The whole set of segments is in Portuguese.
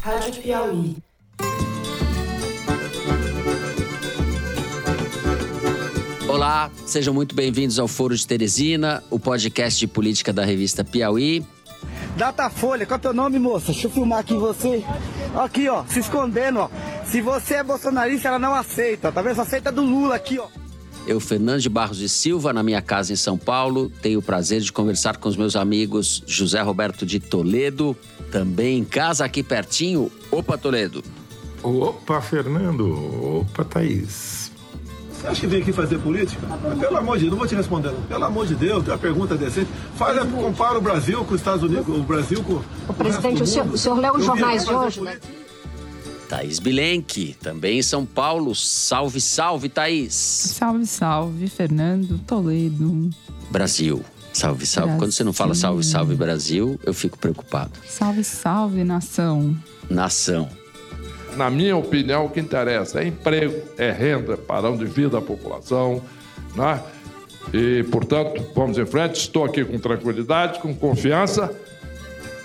Rádio Piauí. Olá, sejam muito bem-vindos ao Foro de Teresina, o podcast de política da revista Piauí. Datafolha, qual é o teu nome, moça? Deixa eu filmar aqui você. Aqui, ó, se escondendo, ó. Se você é bolsonarista, ela não aceita, tá vendo? Só aceita do Lula aqui, ó. Eu, Fernando de Barros e Silva, na minha casa em São Paulo, tenho o prazer de conversar com os meus amigos José Roberto de Toledo, também em casa aqui pertinho. Opa, Toledo. Opa, Fernando. Opa, Thaís. Você acha que vem aqui fazer política? Pelo amor de Deus, não vou te responder. Não. Pelo amor de Deus, tem uma pergunta decente. Faz, compara o Brasil com os Estados Unidos, o Brasil com. O presidente, o senhor, o senhor leu os jornais de hoje, né? Thaís Bilenque, também em São Paulo. Salve, salve, Thaís. Salve, salve, Fernando Toledo. Brasil. Salve, salve. Brasil. Quando você não fala salve, salve, Brasil, eu fico preocupado. Salve, salve, nação. Nação. Na minha opinião, o que interessa é emprego, é renda, padrão de vida da população, né? E, portanto, vamos em frente. Estou aqui com tranquilidade, com confiança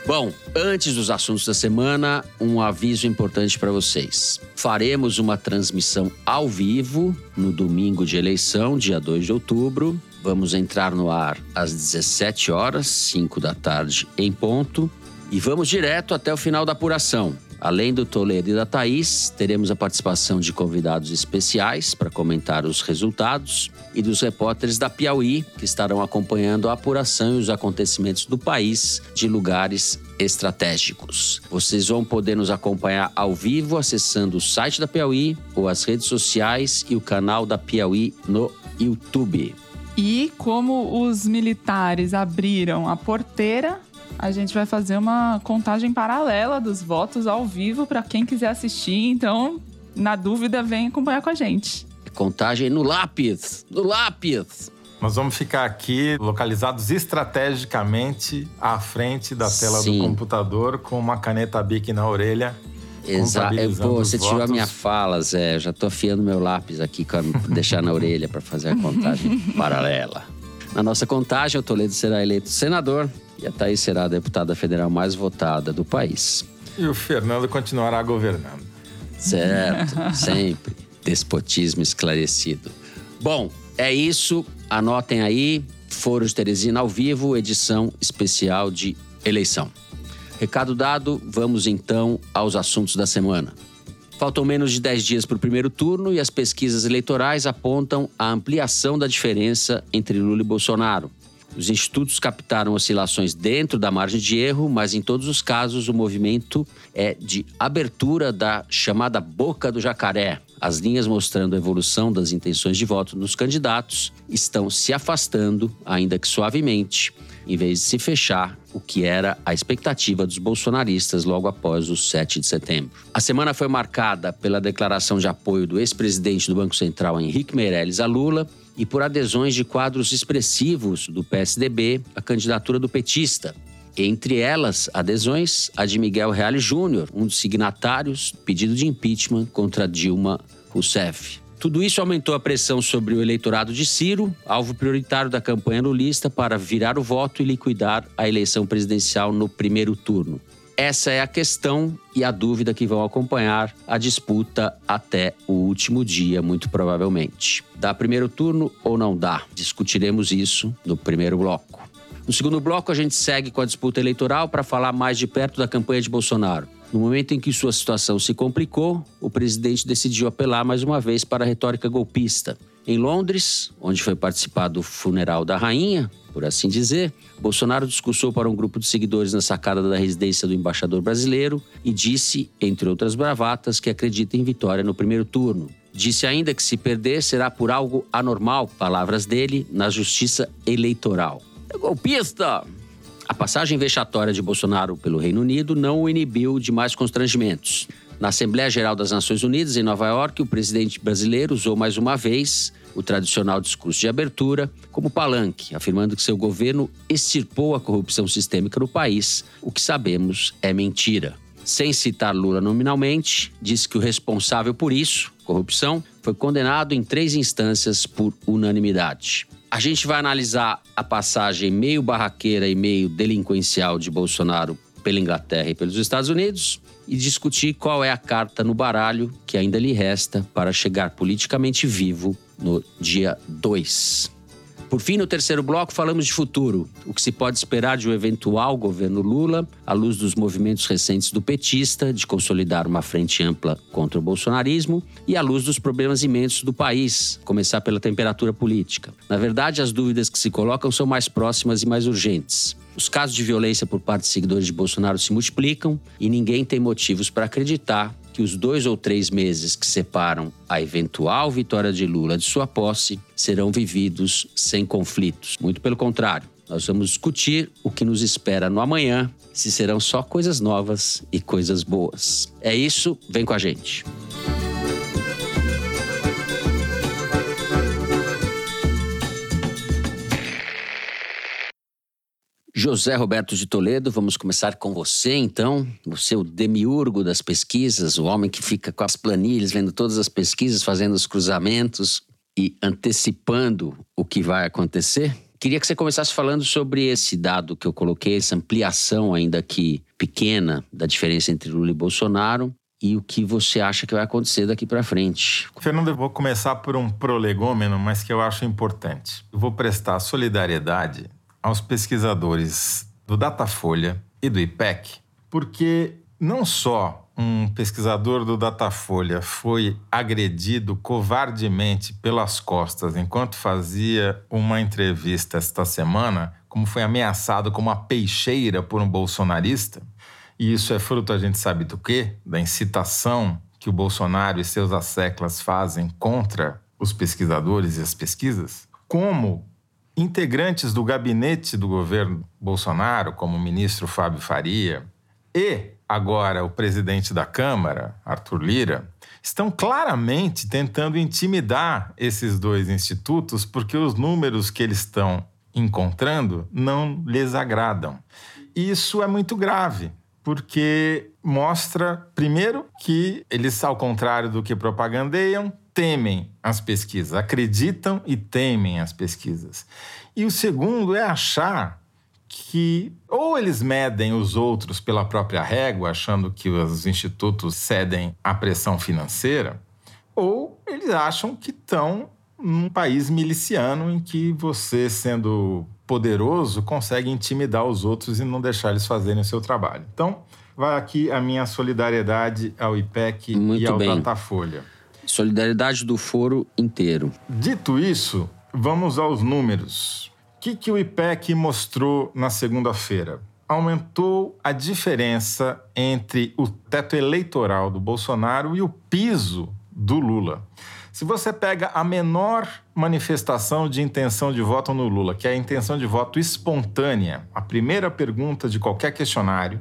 Bom, antes dos assuntos da semana, um aviso importante para vocês. Faremos uma transmissão ao vivo no domingo de eleição, dia 2 de outubro. Vamos entrar no ar às 17 horas, 5 da tarde em ponto, e vamos direto até o final da apuração. Além do Toledo e da Thaís, teremos a participação de convidados especiais para comentar os resultados e dos repórteres da Piauí, que estarão acompanhando a apuração e os acontecimentos do país de lugares estratégicos. Vocês vão poder nos acompanhar ao vivo acessando o site da Piauí ou as redes sociais e o canal da Piauí no YouTube. E como os militares abriram a porteira a gente vai fazer uma contagem paralela dos votos ao vivo para quem quiser assistir. Então, na dúvida, vem acompanhar com a gente. Contagem no lápis, no lápis. Nós vamos ficar aqui localizados estrategicamente à frente da tela Sim. do computador com uma caneta Bic na orelha. Exato. Você tirou a minha fala, Zé. Eu já tô afiando meu lápis aqui para deixar na orelha para fazer a contagem paralela. Na nossa contagem, o Toledo será eleito senador e a Thaís será a deputada federal mais votada do país. E o Fernando continuará governando. Certo, sempre. Despotismo esclarecido. Bom, é isso. Anotem aí. Foro de Teresina ao vivo, edição especial de eleição. Recado dado, vamos então aos assuntos da semana. Faltam menos de 10 dias para o primeiro turno e as pesquisas eleitorais apontam a ampliação da diferença entre Lula e Bolsonaro. Os institutos captaram oscilações dentro da margem de erro, mas em todos os casos o movimento é de abertura da chamada boca do jacaré. As linhas mostrando a evolução das intenções de voto nos candidatos estão se afastando, ainda que suavemente, em vez de se fechar, o que era a expectativa dos bolsonaristas logo após o 7 de setembro. A semana foi marcada pela declaração de apoio do ex-presidente do Banco Central, Henrique Meirelles, a Lula, e por adesões de quadros expressivos do PSDB à candidatura do petista. Entre elas, adesões a de Miguel Reale Júnior, um dos signatários do pedido de impeachment contra Dilma Rousseff. Tudo isso aumentou a pressão sobre o eleitorado de Ciro, alvo prioritário da campanha lulista para virar o voto e liquidar a eleição presidencial no primeiro turno. Essa é a questão e a dúvida que vão acompanhar a disputa até o último dia, muito provavelmente. Dá primeiro turno ou não dá? Discutiremos isso no primeiro bloco. No segundo bloco, a gente segue com a disputa eleitoral para falar mais de perto da campanha de Bolsonaro. No momento em que sua situação se complicou, o presidente decidiu apelar mais uma vez para a retórica golpista. Em Londres, onde foi participar do funeral da rainha, por assim dizer, Bolsonaro discursou para um grupo de seguidores na sacada da residência do embaixador brasileiro e disse, entre outras bravatas, que acredita em vitória no primeiro turno. Disse ainda que se perder será por algo anormal, palavras dele, na justiça eleitoral. É golpista! A passagem vexatória de Bolsonaro pelo Reino Unido não o inibiu de mais constrangimentos. Na Assembleia Geral das Nações Unidas, em Nova York, o presidente brasileiro usou mais uma vez o tradicional discurso de abertura como palanque, afirmando que seu governo extirpou a corrupção sistêmica no país, o que sabemos é mentira. Sem citar Lula nominalmente, disse que o responsável por isso, corrupção, foi condenado em três instâncias por unanimidade. A gente vai analisar a passagem meio barraqueira e meio delinquencial de Bolsonaro pela Inglaterra e pelos Estados Unidos e discutir qual é a carta no baralho que ainda lhe resta para chegar politicamente vivo no dia 2. Por fim, no terceiro bloco, falamos de futuro, o que se pode esperar de um eventual governo Lula, à luz dos movimentos recentes do petista de consolidar uma frente ampla contra o bolsonarismo e à luz dos problemas imensos do país, começar pela temperatura política. Na verdade, as dúvidas que se colocam são mais próximas e mais urgentes. Os casos de violência por parte de seguidores de Bolsonaro se multiplicam e ninguém tem motivos para acreditar que os dois ou três meses que separam a eventual vitória de Lula de sua posse serão vividos sem conflitos. Muito pelo contrário, nós vamos discutir o que nos espera no amanhã, se serão só coisas novas e coisas boas. É isso, vem com a gente. José Roberto de Toledo, vamos começar com você então. Você, é o demiurgo das pesquisas, o homem que fica com as planilhas, vendo todas as pesquisas, fazendo os cruzamentos e antecipando o que vai acontecer. Queria que você começasse falando sobre esse dado que eu coloquei, essa ampliação ainda que pequena da diferença entre Lula e Bolsonaro e o que você acha que vai acontecer daqui para frente. Fernando, eu vou começar por um prolegômeno, mas que eu acho importante. Eu vou prestar solidariedade aos pesquisadores do Datafolha e do IPEC, porque não só um pesquisador do Datafolha foi agredido covardemente pelas costas enquanto fazia uma entrevista esta semana, como foi ameaçado como uma peixeira por um bolsonarista, e isso é fruto, a gente sabe do quê? Da incitação que o Bolsonaro e seus asseclas fazem contra os pesquisadores e as pesquisas, como integrantes do gabinete do governo Bolsonaro, como o ministro Fábio Faria, e agora o presidente da Câmara, Arthur Lira, estão claramente tentando intimidar esses dois institutos porque os números que eles estão encontrando não lhes agradam. Isso é muito grave, porque mostra, primeiro, que eles, ao contrário do que propagandeiam, temem as pesquisas, acreditam e temem as pesquisas. E o segundo é achar que ou eles medem os outros pela própria régua, achando que os institutos cedem à pressão financeira, ou eles acham que estão num país miliciano em que você, sendo poderoso, consegue intimidar os outros e não deixar eles fazerem o seu trabalho. Então, vai aqui a minha solidariedade ao IPEC Muito e ao bem. Datafolha. Solidariedade do foro inteiro. Dito isso, vamos aos números. O que, que o IPEC mostrou na segunda-feira? Aumentou a diferença entre o teto eleitoral do Bolsonaro e o piso do Lula. Se você pega a menor manifestação de intenção de voto no Lula, que é a intenção de voto espontânea, a primeira pergunta de qualquer questionário,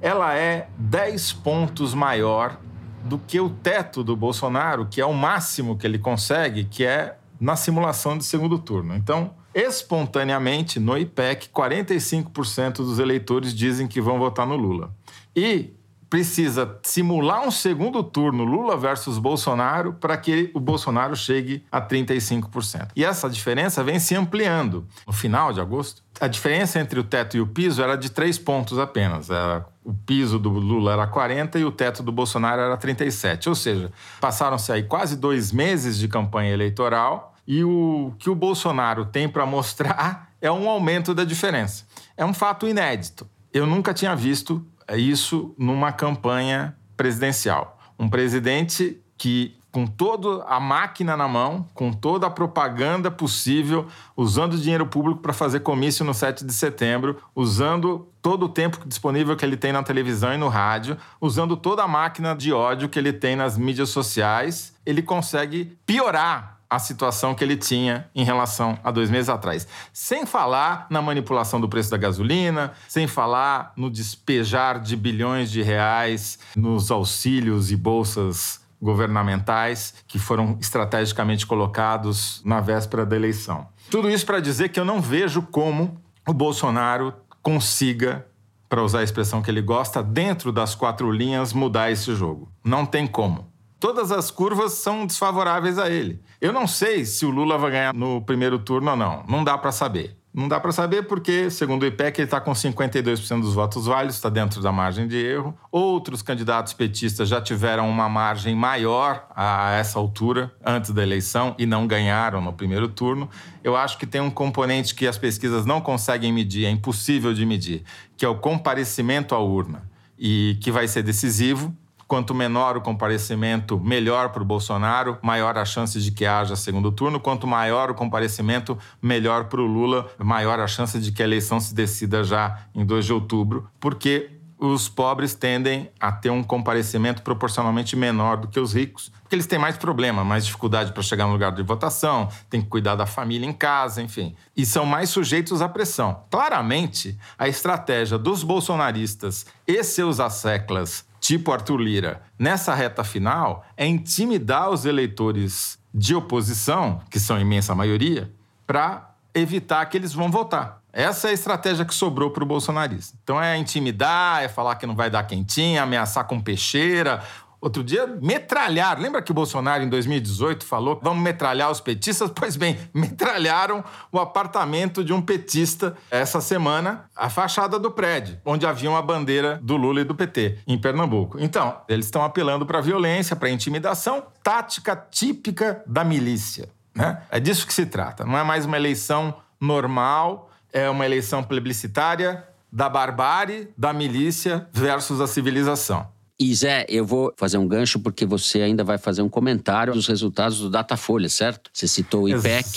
ela é 10 pontos maior do que o teto do Bolsonaro, que é o máximo que ele consegue, que é na simulação de segundo turno. Então, espontaneamente, no IPEC, 45% dos eleitores dizem que vão votar no Lula. E precisa simular um segundo turno Lula versus Bolsonaro para que o Bolsonaro chegue a 35%. E essa diferença vem se ampliando. No final de agosto, a diferença entre o teto e o piso era de três pontos apenas. Era, o piso do Lula era 40 e o teto do Bolsonaro era 37. Ou seja, passaram-se aí quase dois meses de campanha eleitoral e o que o Bolsonaro tem para mostrar é um aumento da diferença. É um fato inédito. Eu nunca tinha visto isso numa campanha presidencial. Um presidente que, com toda a máquina na mão, com toda a propaganda possível, usando dinheiro público para fazer comício no 7 de setembro, usando todo o tempo disponível que ele tem na televisão e no rádio, usando toda a máquina de ódio que ele tem nas mídias sociais, ele consegue piorar a situação que ele tinha em relação a dois meses atrás. Sem falar na manipulação do preço da gasolina, sem falar no despejar de bilhões de reais nos auxílios e bolsas governamentais que foram estrategicamente colocados na véspera da eleição. Tudo isso para dizer que eu não vejo como o Bolsonaro consiga, para usar a expressão que ele gosta, dentro das quatro linhas, mudar esse jogo. Não tem como todas as curvas são desfavoráveis a ele. Eu não sei se o Lula vai ganhar no primeiro turno ou não. Não dá para saber. Não dá para saber porque, segundo o IPEC, ele está com 52% dos votos válidos, está dentro da margem de erro. Outros candidatos petistas já tiveram uma margem maior a essa altura, antes da eleição, e não ganharam no primeiro turno. Eu acho que tem um componente que as pesquisas não conseguem medir, é impossível de medir, que é o comparecimento à urna, e que vai ser decisivo Quanto menor o comparecimento, melhor para o Bolsonaro, maior a chance de que haja segundo turno. Quanto maior o comparecimento, melhor para o Lula, maior a chance de que a eleição se decida já em 2 de outubro, porque os pobres tendem a ter um comparecimento proporcionalmente menor do que os ricos, porque eles têm mais problema, mais dificuldade para chegar no lugar de votação, têm que cuidar da família em casa, enfim, e são mais sujeitos à pressão. Claramente, a estratégia dos bolsonaristas e seus asseclas tipo Arthur Lira, nessa reta final, é intimidar os eleitores de oposição, que são a imensa maioria, para evitar que eles vão votar. Essa é a estratégia que sobrou para o bolsonarista. Então é intimidar, é falar que não vai dar quentinha, ameaçar com peixeira, Outro dia, metralhar. Lembra que o Bolsonaro, em 2018, falou vamos metralhar os petistas? Pois bem, metralharam o apartamento de um petista essa semana, a fachada do prédio, onde havia uma bandeira do Lula e do PT, em Pernambuco. Então, eles estão apelando para violência, para intimidação, tática típica da milícia. Né? É disso que se trata. Não é mais uma eleição normal, é uma eleição plebiscitária da barbárie, da milícia versus a civilização. E Zé, eu vou fazer um gancho porque você ainda vai fazer um comentário dos resultados do Datafolha, certo? Você citou o IPEC.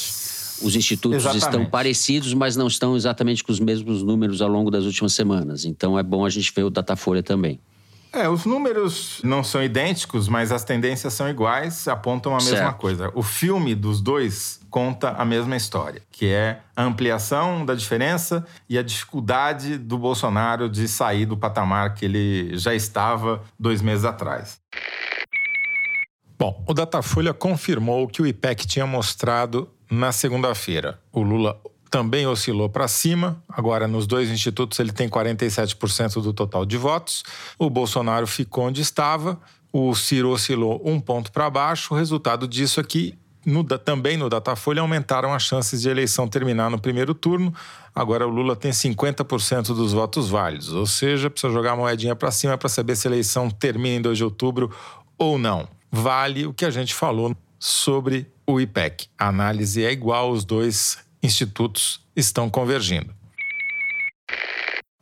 Os institutos exatamente. estão parecidos, mas não estão exatamente com os mesmos números ao longo das últimas semanas. Então é bom a gente ver o Datafolha também. É, os números não são idênticos, mas as tendências são iguais, apontam a mesma certo. coisa. O filme dos dois conta a mesma história, que é a ampliação da diferença e a dificuldade do Bolsonaro de sair do patamar que ele já estava dois meses atrás. Bom, o Datafolha confirmou o que o IPEC tinha mostrado na segunda-feira. O Lula também oscilou para cima. Agora, nos dois institutos, ele tem 47% do total de votos. O Bolsonaro ficou onde estava. O Ciro oscilou um ponto para baixo. O resultado disso é que no, também no Datafolha aumentaram as chances de eleição terminar no primeiro turno. Agora o Lula tem 50% dos votos válidos, ou seja, precisa jogar a moedinha para cima para saber se a eleição termina em 2 de outubro ou não. Vale o que a gente falou sobre o IPEC. A análise é igual, os dois institutos estão convergindo.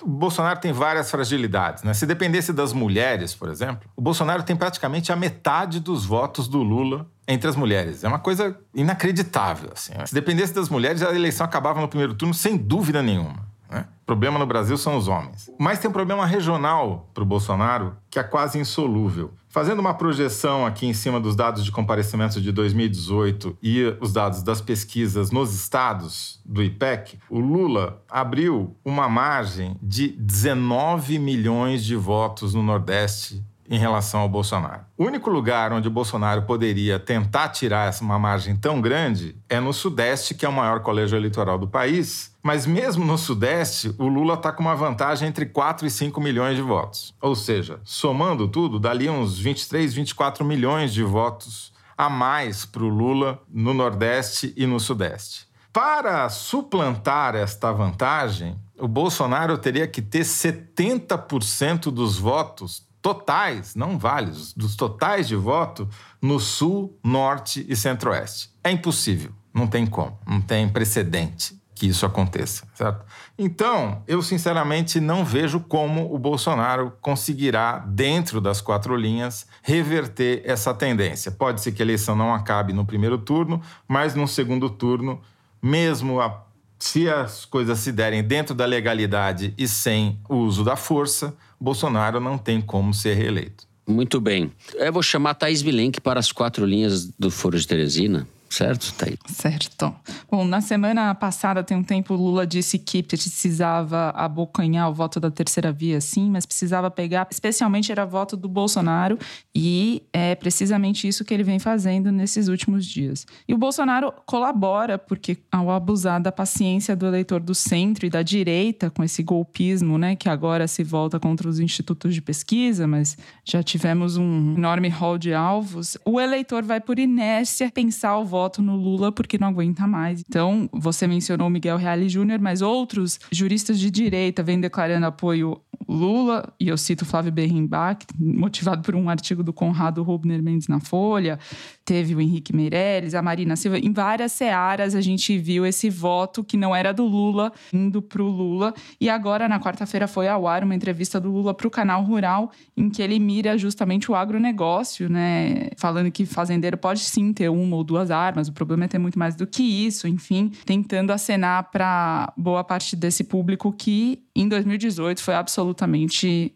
O Bolsonaro tem várias fragilidades. Né? Se dependesse das mulheres, por exemplo, o Bolsonaro tem praticamente a metade dos votos do Lula entre as mulheres. É uma coisa inacreditável. Assim. Se dependesse das mulheres, a eleição acabava no primeiro turno sem dúvida nenhuma. Né? O problema no Brasil são os homens. Mas tem um problema regional para o Bolsonaro que é quase insolúvel. Fazendo uma projeção aqui em cima dos dados de comparecimento de 2018 e os dados das pesquisas nos estados do IPEC, o Lula abriu uma margem de 19 milhões de votos no Nordeste em relação ao Bolsonaro. O único lugar onde o Bolsonaro poderia tentar tirar uma margem tão grande é no Sudeste, que é o maior colégio eleitoral do país. Mas mesmo no Sudeste, o Lula está com uma vantagem entre 4 e 5 milhões de votos. Ou seja, somando tudo, dali uns 23, 24 milhões de votos a mais para o Lula no Nordeste e no Sudeste. Para suplantar esta vantagem, o Bolsonaro teria que ter 70% dos votos totais, não válidos, dos totais de voto no Sul, Norte e Centro-Oeste. É impossível, não tem como, não tem precedente que isso aconteça, certo? Então, eu sinceramente não vejo como o Bolsonaro conseguirá, dentro das quatro linhas, reverter essa tendência. Pode ser que a eleição não acabe no primeiro turno, mas no segundo turno, mesmo a, se as coisas se derem dentro da legalidade e sem o uso da força, Bolsonaro não tem como ser reeleito. Muito bem. Eu vou chamar Thaís Bilenque para as quatro linhas do Foro de Teresina. Certo, Thaís? Certo. Bom, na semana passada, tem um tempo, Lula disse que precisava abocanhar o voto da terceira via, sim, mas precisava pegar, especialmente era voto do Bolsonaro, e é precisamente isso que ele vem fazendo nesses últimos dias. E o Bolsonaro colabora, porque ao abusar da paciência do eleitor do centro e da direita, com esse golpismo, né, que agora se volta contra os institutos de pesquisa, mas já tivemos um enorme rol de alvos, o eleitor vai por inércia pensar o voto voto no Lula porque não aguenta mais. Então, você mencionou o Miguel Reale Júnior, mas outros juristas de direita vêm declarando apoio Lula, e eu cito Flávio Berrimbach, motivado por um artigo do Conrado Rubner Mendes na Folha, teve o Henrique Meirelles, a Marina Silva, em várias searas a gente viu esse voto que não era do Lula indo para o Lula. E agora, na quarta-feira, foi ao ar uma entrevista do Lula para o Canal Rural, em que ele mira justamente o agronegócio, né? Falando que fazendeiro pode sim ter uma ou duas armas, o problema é ter muito mais do que isso, enfim, tentando acenar para boa parte desse público que em 2018 foi absolutamente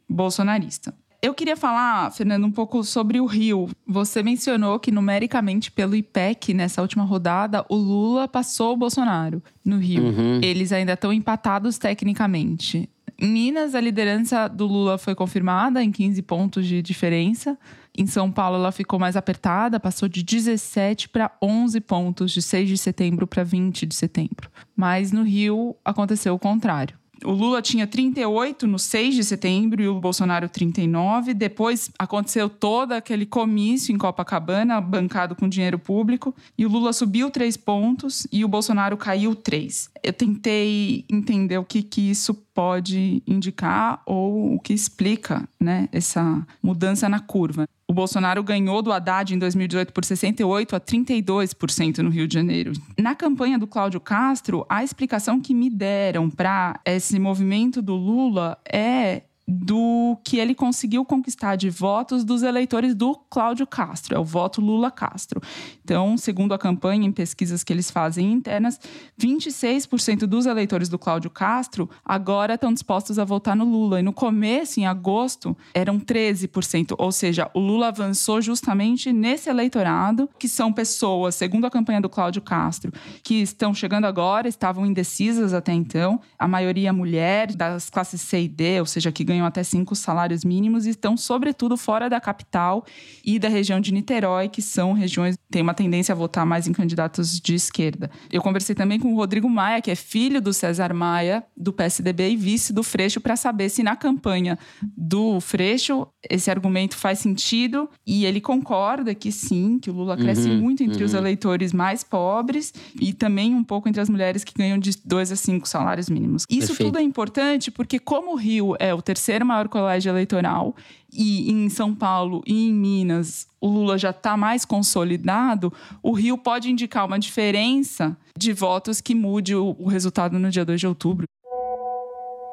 bolsonarista. Eu queria falar, Fernando, um pouco sobre o Rio. Você mencionou que numericamente pelo IPEC, nessa última rodada, o Lula passou o Bolsonaro no Rio. Uhum. Eles ainda estão empatados tecnicamente. Em Minas, a liderança do Lula foi confirmada em 15 pontos de diferença. Em São Paulo, ela ficou mais apertada, passou de 17 para 11 pontos, de 6 de setembro para 20 de setembro. Mas no Rio aconteceu o contrário o Lula tinha 38 no 6 de setembro e o Bolsonaro 39. Depois aconteceu todo aquele comício em Copacabana, bancado com dinheiro público, e o Lula subiu três pontos e o Bolsonaro caiu três. Eu tentei entender o que, que isso pode indicar ou o que explica né, essa mudança na curva. O Bolsonaro ganhou do Haddad em 2018 por 68% a 32% no Rio de Janeiro. Na campanha do Cláudio Castro, a explicação que me deram para esse movimento do Lula é do que ele conseguiu conquistar de votos dos eleitores do Cláudio Castro, é o voto Lula Castro. Então, segundo a campanha, em pesquisas que eles fazem internas, 26% dos eleitores do Cláudio Castro agora estão dispostos a votar no Lula. E no começo, em agosto, eram 13%, ou seja, o Lula avançou justamente nesse eleitorado, que são pessoas, segundo a campanha do Cláudio Castro, que estão chegando agora, estavam indecisas até então, a maioria mulher, das classes C e D, ou seja, que ganham até cinco salários mínimos e estão, sobretudo, fora da capital e da região de Niterói, que são regiões que têm uma tendência a votar mais em candidatos de esquerda. Eu conversei também com o Rodrigo Maia, que é filho do César Maia, do PSDB e vice do Freixo, para saber se na campanha do Freixo esse argumento faz sentido e ele concorda que sim, que o Lula cresce Uhum, muito entre os uhum. eleitores mais pobres e também um pouco entre as mulheres que ganham de dois a cinco salários mínimos. Isso Perfeito. tudo é importante porque como o Rio é o terceiro maior colégio eleitoral e em São Paulo e em Minas o Lula já está mais consolidado, o Rio pode indicar uma diferença de votos que mude o, o resultado no dia 2 de outubro.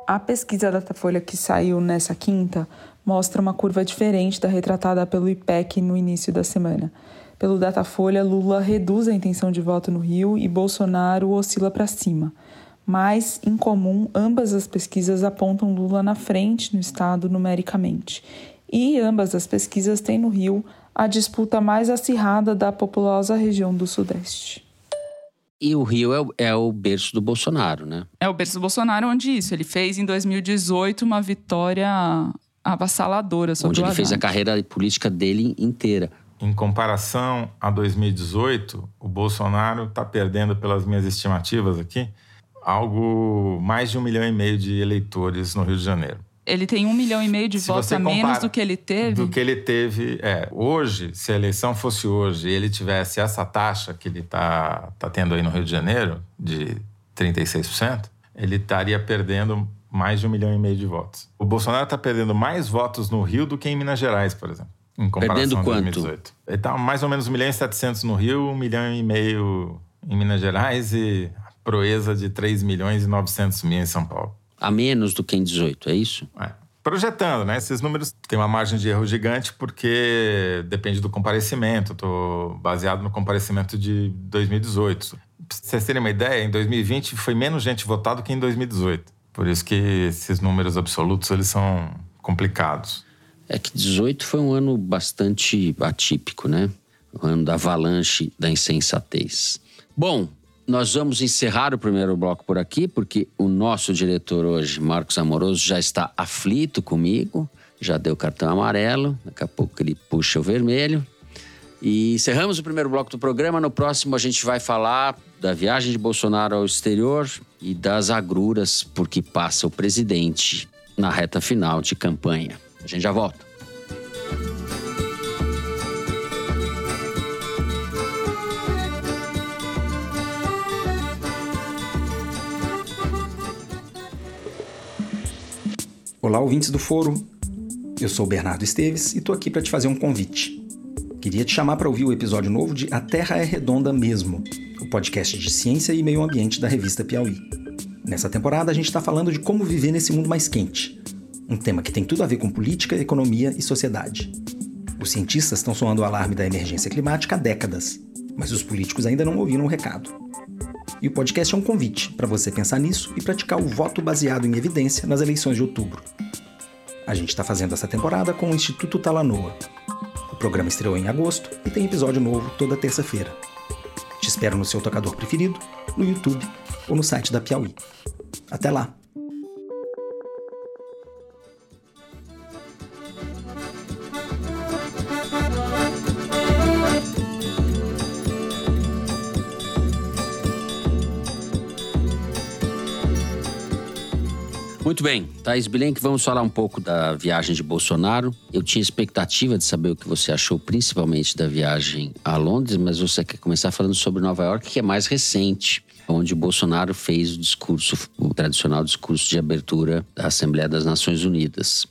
A pesquisa Datafolha que saiu nessa quinta mostra uma curva diferente da retratada pelo IPEC no início da semana. Pelo Datafolha, Lula reduz a intenção de voto no Rio e Bolsonaro oscila para cima. Mas, em comum, ambas as pesquisas apontam Lula na frente no estado numericamente. E ambas as pesquisas têm no Rio a disputa mais acirrada da populosa região do Sudeste. E o Rio é, o- é o berço do Bolsonaro, né? É o berço do Bolsonaro onde isso. Ele fez em 2018 uma vitória avassaladora sobre Onde o ele fez a carreira política dele inteira. Em comparação a 2018, o Bolsonaro está perdendo, pelas minhas estimativas aqui, algo mais de um milhão e meio de eleitores no Rio de Janeiro. Ele tem um milhão e meio de votos a menos do que ele teve. Do que ele teve. É, hoje, se a eleição fosse hoje e ele tivesse essa taxa que ele está tá tendo aí no Rio de Janeiro, de 36%, ele estaria perdendo mais de um milhão e meio de votos. O Bolsonaro está perdendo mais votos no Rio do que em Minas Gerais, por exemplo. Em comparação Perdendo a quanto? 2018. Ele está mais ou menos 1 milhão e 700 no Rio, 1 milhão e meio em Minas Gerais e proeza de 3 milhões e 900 mil em São Paulo. A menos do que em 18, é isso? É. Projetando, né? Esses números têm uma margem de erro gigante porque depende do comparecimento. Estou baseado no comparecimento de 2018. Pra vocês terem uma ideia, em 2020 foi menos gente votada que em 2018. Por isso que esses números absolutos eles são complicados. É que 18 foi um ano bastante atípico, né? O ano da avalanche da insensatez. Bom, nós vamos encerrar o primeiro bloco por aqui, porque o nosso diretor hoje, Marcos Amoroso, já está aflito comigo, já deu cartão amarelo, daqui a pouco ele puxa o vermelho. E encerramos o primeiro bloco do programa. No próximo, a gente vai falar da viagem de Bolsonaro ao exterior e das agruras por que passa o presidente na reta final de campanha. A gente já volta. Olá, ouvintes do Foro. Eu sou Bernardo Esteves e estou aqui para te fazer um convite. Queria te chamar para ouvir o episódio novo de A Terra é Redonda Mesmo, o podcast de ciência e meio ambiente da revista Piauí. Nessa temporada, a gente está falando de como viver nesse mundo mais quente, um tema que tem tudo a ver com política, economia e sociedade. Os cientistas estão soando o alarme da emergência climática há décadas, mas os políticos ainda não ouviram o recado. E o podcast é um convite para você pensar nisso e praticar o voto baseado em evidência nas eleições de outubro. A gente está fazendo essa temporada com o Instituto Talanoa. O programa estreou em agosto e tem episódio novo toda terça-feira. Te espero no seu tocador preferido, no YouTube ou no site da Piauí. Até lá! Muito bem, Thaís Bilenque, vamos falar um pouco da viagem de Bolsonaro. Eu tinha expectativa de saber o que você achou, principalmente da viagem a Londres, mas você quer começar falando sobre Nova York, que é mais recente, onde Bolsonaro fez o discurso, o tradicional discurso de abertura da Assembleia das Nações Unidas.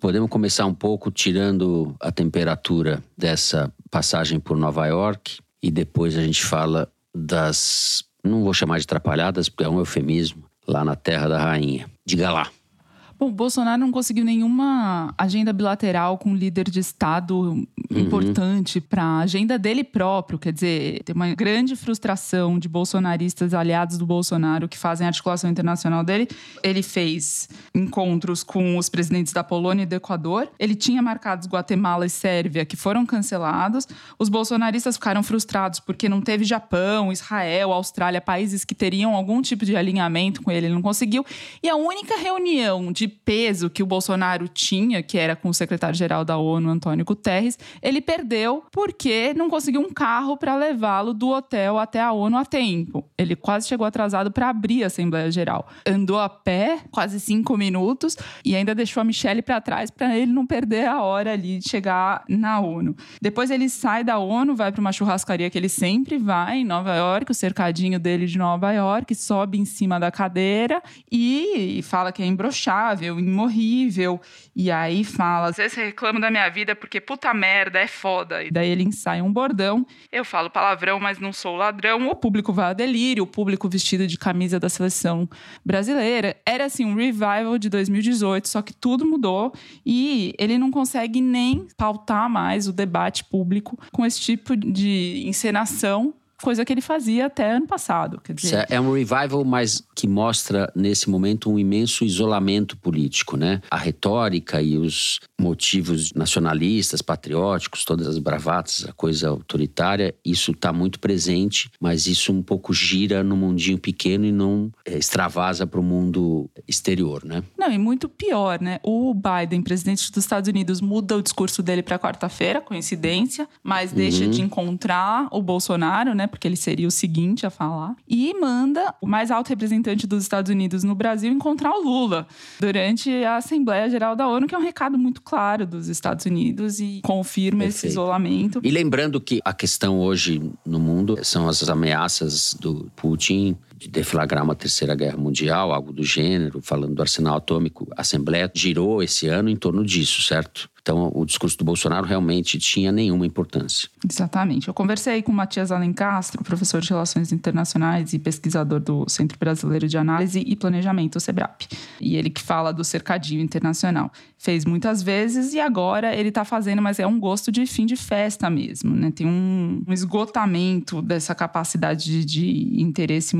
Podemos começar um pouco tirando a temperatura dessa passagem por Nova York e depois a gente fala das, não vou chamar de atrapalhadas, porque é um eufemismo, lá na terra da rainha. Diga lá. Bom, o Bolsonaro não conseguiu nenhuma agenda bilateral com um líder de Estado uhum. importante para a agenda dele próprio. Quer dizer, tem uma grande frustração de bolsonaristas aliados do Bolsonaro que fazem a articulação internacional dele. Ele fez encontros com os presidentes da Polônia e do Equador. Ele tinha marcados Guatemala e Sérvia, que foram cancelados. Os bolsonaristas ficaram frustrados porque não teve Japão, Israel, Austrália, países que teriam algum tipo de alinhamento com ele. Ele não conseguiu. E a única reunião de peso que o Bolsonaro tinha, que era com o secretário-geral da ONU, Antônio Guterres, ele perdeu porque não conseguiu um carro para levá-lo do hotel até a ONU a tempo. Ele quase chegou atrasado para abrir a Assembleia Geral. Andou a pé, quase cinco minutos, e ainda deixou a Michelle para trás para ele não perder a hora ali de chegar na ONU. Depois ele sai da ONU, vai para uma churrascaria que ele sempre vai em Nova York, o cercadinho dele de Nova York, sobe em cima da cadeira e fala que é imbrochável imperdoável, imorrível. E aí fala: às vezes reclamo da minha vida porque puta merda, é foda. E daí ele ensaia um bordão. Eu falo palavrão, mas não sou ladrão. O público vai a delírio, o público vestido de camisa da seleção brasileira. Era assim um revival de 2018, só que tudo mudou e ele não consegue nem pautar mais o debate público com esse tipo de encenação coisa que ele fazia até ano passado. Quer dizer... É um revival, mas que mostra nesse momento um imenso isolamento político, né? A retórica e os motivos nacionalistas, patrióticos, todas as bravatas, a coisa autoritária, isso está muito presente, mas isso um pouco gira no mundinho pequeno e não é, extravasa para o mundo exterior, né? Não, e muito pior, né? O Biden, presidente dos Estados Unidos, muda o discurso dele para quarta-feira, coincidência, mas deixa uhum. de encontrar o Bolsonaro, né? Porque ele seria o seguinte a falar, e manda o mais alto representante dos Estados Unidos no Brasil encontrar o Lula durante a Assembleia Geral da ONU, que é um recado muito claro dos Estados Unidos e confirma Perfeito. esse isolamento. E lembrando que a questão hoje no mundo são as ameaças do Putin de deflagrar uma terceira guerra mundial, algo do gênero, falando do arsenal atômico. A Assembleia girou esse ano em torno disso, certo? Então, o discurso do Bolsonaro realmente tinha nenhuma importância. Exatamente. Eu conversei com Matias Alencastro, professor de Relações Internacionais e pesquisador do Centro Brasileiro de Análise e Planejamento, o SEBRAP. E ele que fala do cercadinho internacional. Fez muitas vezes e agora ele está fazendo, mas é um gosto de fim de festa mesmo. Né? Tem um, um esgotamento dessa capacidade de, interesse e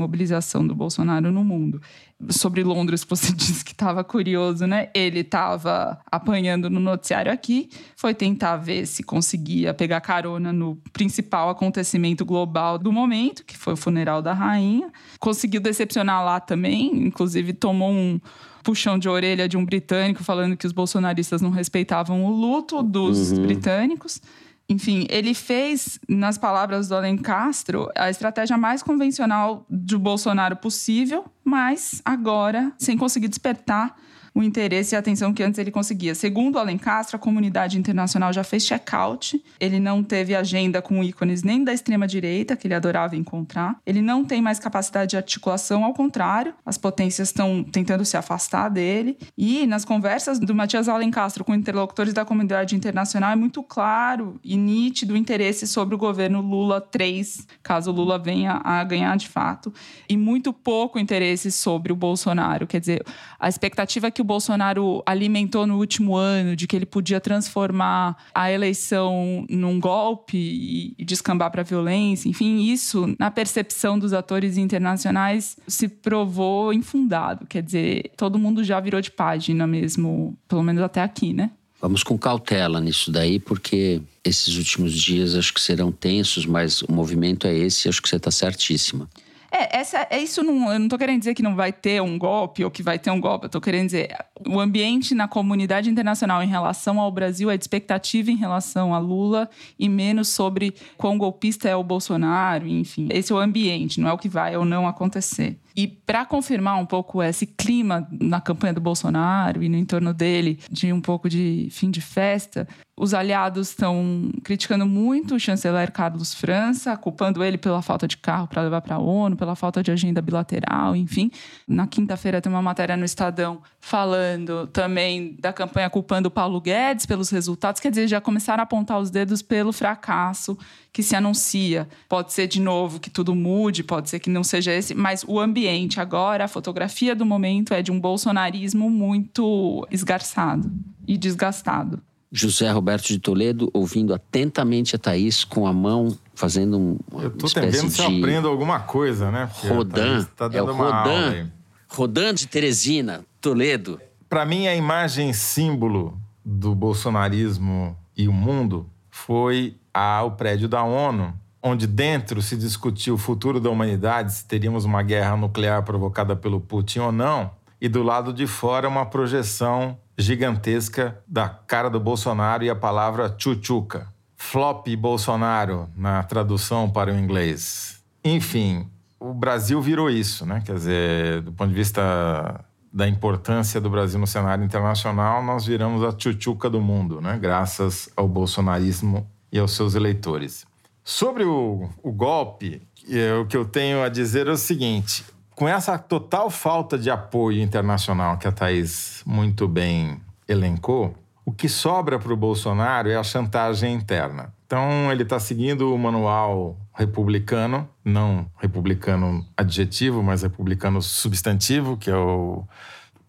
do Bolsonaro no mundo sobre Londres, você disse que estava curioso, né? Ele estava apanhando no noticiário aqui, foi tentar ver se conseguia pegar carona no principal acontecimento global do momento, que foi o funeral da rainha. Conseguiu decepcionar lá também, inclusive tomou um puxão de orelha de um britânico falando que os bolsonaristas não respeitavam o luto dos uhum. britânicos. Enfim, ele fez, nas palavras do Alen Castro, a estratégia mais convencional do Bolsonaro possível, mas agora sem conseguir despertar o interesse e a atenção que antes ele conseguia. Segundo Alencastro, a comunidade internacional já fez check-out. Ele não teve agenda com ícones nem da extrema-direita, que ele adorava encontrar. Ele não tem mais capacidade de articulação, ao contrário, as potências estão tentando se afastar dele. E nas conversas do Matias Alencastro com interlocutores da comunidade internacional, é muito claro e nítido o interesse sobre o governo Lula 3, caso Lula venha a ganhar de fato, e muito pouco interesse sobre o Bolsonaro. Quer dizer, a expectativa que o Bolsonaro alimentou no último ano de que ele podia transformar a eleição num golpe e descambar para a violência, enfim, isso, na percepção dos atores internacionais, se provou infundado. Quer dizer, todo mundo já virou de página mesmo, pelo menos até aqui, né? Vamos com cautela nisso daí, porque esses últimos dias acho que serão tensos, mas o movimento é esse, acho que você está certíssima. É, essa, é isso não, eu não estou querendo dizer que não vai ter um golpe ou que vai ter um golpe. Eu estou querendo dizer o ambiente na comunidade internacional em relação ao Brasil é de expectativa em relação a Lula e menos sobre quão golpista é o Bolsonaro, enfim. Esse é o ambiente, não é o que vai ou não acontecer. E para confirmar um pouco esse clima na campanha do Bolsonaro e no entorno dele, de um pouco de fim de festa, os aliados estão criticando muito o chanceler Carlos França, culpando ele pela falta de carro para levar para a ONU, pela falta de agenda bilateral, enfim. Na quinta-feira tem uma matéria no Estadão falando também da campanha culpando o Paulo Guedes pelos resultados. Quer dizer, já começaram a apontar os dedos pelo fracasso que se anuncia. Pode ser de novo que tudo mude, pode ser que não seja esse, mas o ambiente agora, a fotografia do momento é de um bolsonarismo muito esgarçado e desgastado. José Roberto de Toledo ouvindo atentamente a Thaís com a mão fazendo um Eu tô entendendo se eu aprendo alguma coisa, né? Porque Rodan, tá é o Rodan, Rodan de Teresina, Toledo. Para mim a imagem símbolo do bolsonarismo e o mundo foi ao prédio da ONU, onde dentro se discutiu o futuro da humanidade, se teríamos uma guerra nuclear provocada pelo Putin ou não, e do lado de fora uma projeção gigantesca da cara do Bolsonaro e a palavra chuchuca. Flop Bolsonaro na tradução para o inglês. Enfim, o Brasil virou isso, né? Quer dizer, do ponto de vista da importância do Brasil no cenário internacional, nós viramos a chuchuca do mundo, né? Graças ao bolsonarismo e aos seus eleitores. Sobre o, o golpe, é, o que eu tenho a dizer é o seguinte: com essa total falta de apoio internacional que a Thaís muito bem elencou, o que sobra para o Bolsonaro é a chantagem interna. Então, ele está seguindo o manual republicano, não republicano adjetivo, mas republicano substantivo, que é o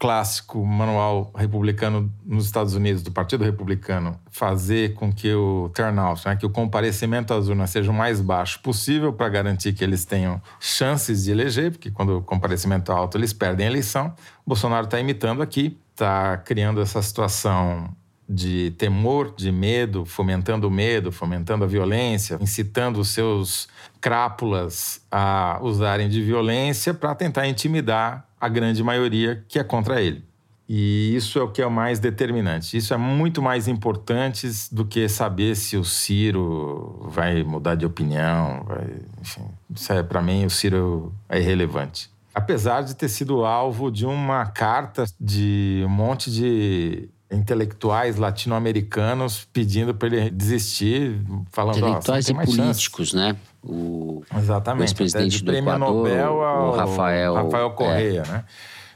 clássico manual republicano nos Estados Unidos, do Partido Republicano, fazer com que o turnout, né, que o comparecimento às urnas seja o mais baixo possível para garantir que eles tenham chances de eleger, porque quando o comparecimento é alto eles perdem a eleição. O Bolsonaro está imitando aqui, está criando essa situação de temor, de medo, fomentando o medo, fomentando a violência, incitando os seus crápulas a usarem de violência para tentar intimidar a grande maioria que é contra ele. E isso é o que é o mais determinante. Isso é muito mais importante do que saber se o Ciro vai mudar de opinião. Vai, enfim, isso é, para mim, o Ciro é irrelevante. Apesar de ter sido alvo de uma carta de um monte de intelectuais latino-americanos pedindo para ele desistir, falando intelectuais e políticos, chance. né? O Exatamente. ex-presidente do Equador, Nobel ao o Rafael, Rafael Correia, é. né?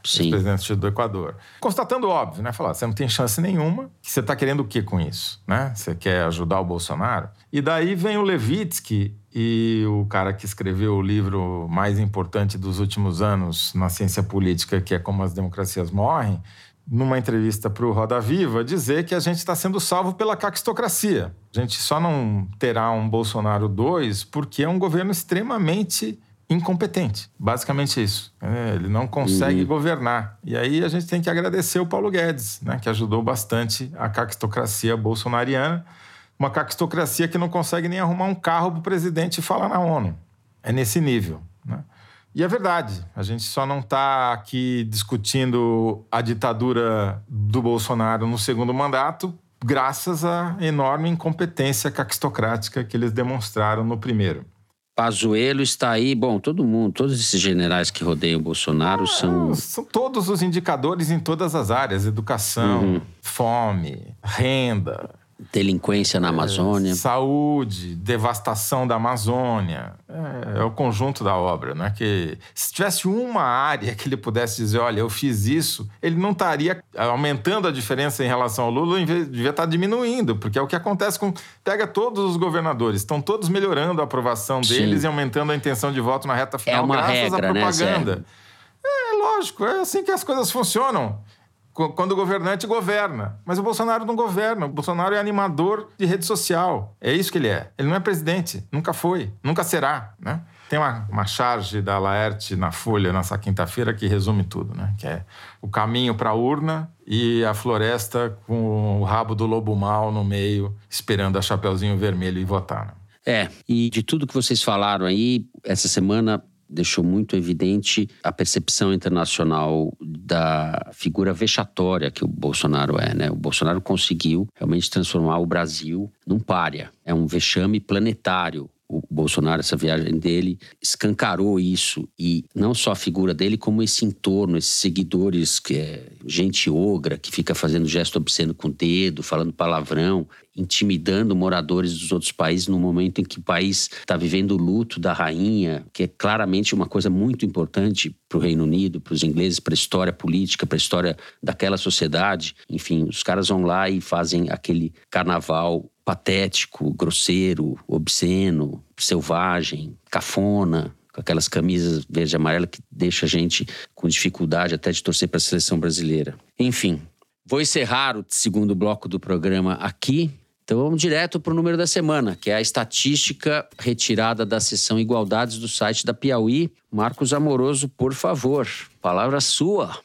Sim. Presidente do Equador. Constatando óbvio, né? Falar, você não tem chance nenhuma. Você está querendo o que com isso, né? Você quer ajudar o Bolsonaro? E daí vem o Levitsky e o cara que escreveu o livro mais importante dos últimos anos na ciência política, que é Como as Democracias Morrem, numa entrevista para o Roda Viva, dizer que a gente está sendo salvo pela caquistocracia. A gente só não terá um Bolsonaro 2 porque é um governo extremamente incompetente. Basicamente isso. É, ele não consegue uhum. governar. E aí a gente tem que agradecer o Paulo Guedes, né, que ajudou bastante a caquistocracia bolsonariana. Uma caquistocracia que não consegue nem arrumar um carro para o presidente e falar na ONU. É nesse nível. Né? E é verdade, a gente só não está aqui discutindo a ditadura do Bolsonaro no segundo mandato, graças à enorme incompetência caquistocrática que eles demonstraram no primeiro. Pazuello está aí. Bom, todo mundo, todos esses generais que rodeiam o Bolsonaro Ah, são. São todos os indicadores em todas as áreas: educação, Uhum. fome, renda, Delinquência na Amazônia. saúde, devastação da Amazônia. É, é o conjunto da obra, né? Que se tivesse uma área que ele pudesse dizer, olha, eu fiz isso, ele não estaria aumentando a diferença em relação ao Lula, devia estar diminuindo, porque é o que acontece com pega todos os governadores, estão todos melhorando a aprovação Sim. deles e aumentando a intenção de voto na reta final, É uma graças regra, à né, propaganda. É lógico, é assim que as coisas funcionam. Qu- Quando o governante governa. Mas o Bolsonaro não governa. O Bolsonaro é animador de rede social. É isso que ele é. Ele não é presidente. Nunca foi. Nunca será. Né? Tem uma, uma charge da Laerte na Folha nessa quinta-feira que resume tudo, né? Que é o caminho para a urna e a floresta com o rabo do lobo mal no meio, esperando a Chapeuzinho Vermelho e votar. Né? É, e de tudo que vocês falaram aí, essa semana deixou muito evidente a percepção internacional da figura vexatória que o Bolsonaro é, né? O Bolsonaro conseguiu realmente transformar o Brasil num pária. É um vexame planetário. O Bolsonaro, essa viagem dele, escancarou isso. E não só a figura dele, como esse entorno, esses seguidores, que é gente ogra, que fica fazendo gesto obsceno com o dedo, falando palavrão, intimidando moradores dos outros países no momento em que o país está vivendo o luto da rainha, que é claramente uma coisa muito importante para o Reino Unido, para os ingleses, para a história política, para a história daquela sociedade. Enfim, os caras vão lá e fazem aquele carnaval patético, grosseiro, obsceno, selvagem, cafona, com aquelas camisas verde e amarela que deixa a gente com dificuldade até de torcer para a seleção brasileira. Enfim, vou encerrar o segundo bloco do programa aqui. Então vamos direto para o número da semana, que é a estatística retirada da seção Igualdades do site da Piauí. Marcos Amoroso, por favor, palavra sua.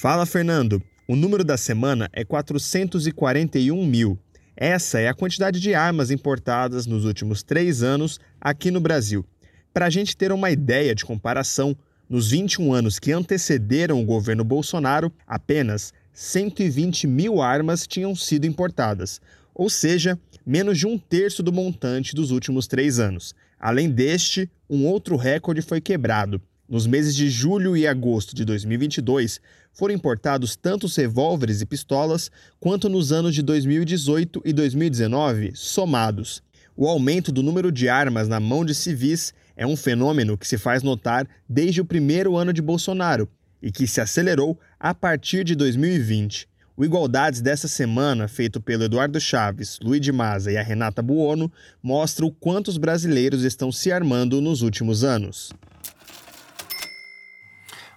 Fala, Fernando. O número da semana é 441 mil. Essa é a quantidade de armas importadas nos últimos três anos aqui no Brasil. Para a gente ter uma ideia de comparação, nos 21 anos que antecederam o governo Bolsonaro, apenas 120 mil armas tinham sido importadas, ou seja, menos de um terço do montante dos últimos três anos. Além deste, um outro recorde foi quebrado. Nos meses de julho e agosto de 2022, foram importados tantos revólveres e pistolas quanto nos anos de 2018 e 2019 somados. O aumento do número de armas na mão de civis é um fenômeno que se faz notar desde o primeiro ano de Bolsonaro e que se acelerou a partir de 2020. O Igualdades dessa semana, feito pelo Eduardo Chaves, Luiz de Maza e a Renata Buono, mostra o quanto os brasileiros estão se armando nos últimos anos.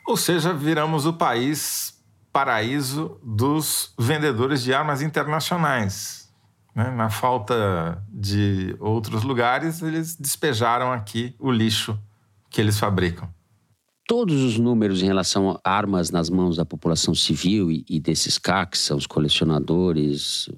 Ou seja, viramos o país paraíso dos vendedores de armas internacionais. né? Na falta de outros lugares, eles despejaram aqui o lixo que eles fabricam. Todos os números em relação a armas nas mãos da população civil e, e desses CACs, são os colecionadores,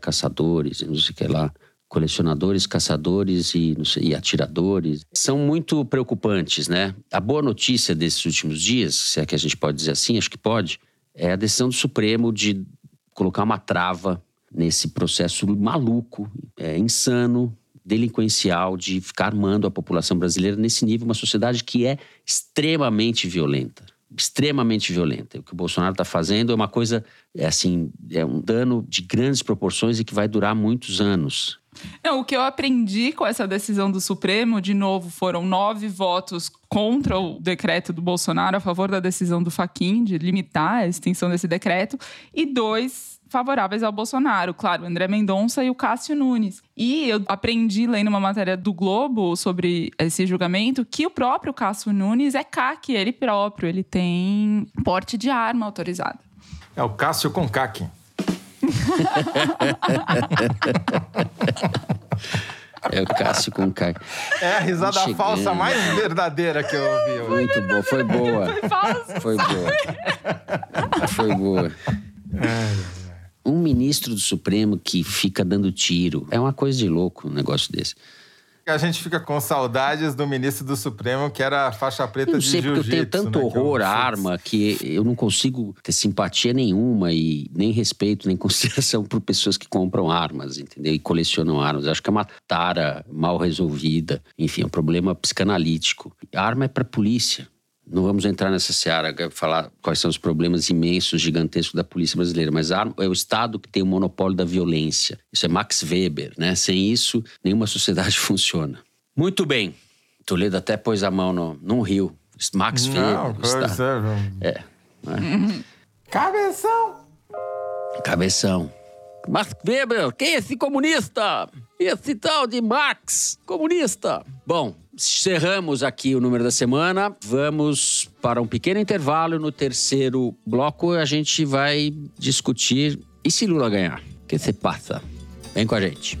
caçadores, não sei o que lá, colecionadores, caçadores e, sei, e atiradores, são muito preocupantes, né? A boa notícia desses últimos dias, se é que a gente pode dizer assim, acho que pode, é a decisão do Supremo de colocar uma trava nesse processo maluco, é, insano, delinquencial de ficar armando a população brasileira nesse nível, uma sociedade que é extremamente violenta. Extremamente violenta. O que o Bolsonaro está fazendo é uma coisa, é assim, é um dano de grandes proporções e que vai durar muitos anos. Não, o que eu aprendi com essa decisão do Supremo, de novo, foram nove votos contra o decreto do Bolsonaro, a favor da decisão do Faquin de limitar a extensão desse decreto, e dois favoráveis ao Bolsonaro, claro, André Mendonça e o Cássio Nunes. E eu aprendi lendo uma matéria do Globo sobre esse julgamento que o próprio Cássio Nunes é CAC, ele próprio, ele tem porte de arma autorizado. É o Cássio com caque. É o Cássio com K. É a risada Chegando. falsa mais verdadeira que eu ouvi hoje. Muito boa, foi boa. Foi boa. Foi boa. Um ministro do Supremo que fica dando tiro. É uma coisa de louco um negócio desse. A gente fica com saudades do ministro do Supremo, que era a faixa preta eu de sei, porque eu tenho tanto né, horror à arma que eu não consigo ter simpatia nenhuma e nem respeito, nem consideração por pessoas que compram armas, entendeu? E colecionam armas. Acho que é uma tara mal resolvida. Enfim, é um problema psicanalítico. A arma é para polícia. Não vamos entrar nessa seara, falar quais são os problemas imensos, gigantescos da polícia brasileira, mas é o Estado que tem o monopólio da violência. Isso é Max Weber, né? Sem isso, nenhuma sociedade funciona. Muito bem. Toledo até pôs a mão no, num rio. Max Não, Weber. Estado. É. é. é. Cabeção! Cabeção. Max Weber, quem é esse comunista? Esse tal de Max, comunista. Bom, Cerramos aqui o número da semana. Vamos para um pequeno intervalo. No terceiro bloco, a gente vai discutir e se Lula ganhar? O que se passa? Vem com a gente.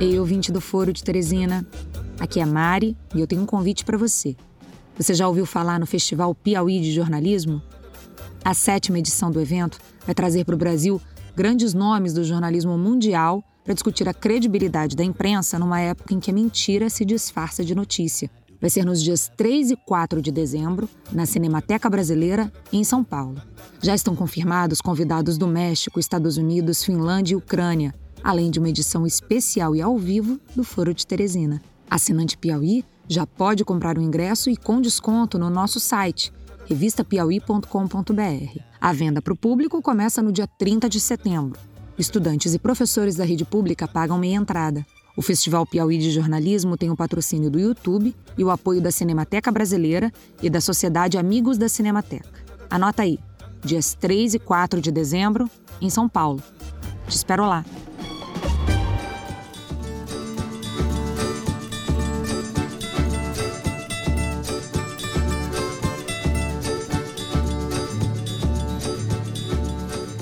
Ei, ouvinte do Foro de Teresina. Aqui é Mari e eu tenho um convite para você. Você já ouviu falar no Festival Piauí de Jornalismo? A sétima edição do evento vai trazer para o Brasil grandes nomes do jornalismo mundial para discutir a credibilidade da imprensa numa época em que a mentira se disfarça de notícia. Vai ser nos dias 3 e 4 de dezembro, na Cinemateca Brasileira, em São Paulo. Já estão confirmados convidados do México, Estados Unidos, Finlândia e Ucrânia, além de uma edição especial e ao vivo do Foro de Teresina. Assinante Piauí já pode comprar o ingresso e com desconto no nosso site revistapiauí.com.br. A venda para o público começa no dia 30 de setembro. Estudantes e professores da rede pública pagam meia entrada. O Festival Piauí de Jornalismo tem o patrocínio do YouTube e o apoio da Cinemateca Brasileira e da Sociedade Amigos da Cinemateca. Anota aí, dias 3 e 4 de dezembro, em São Paulo. Te espero lá.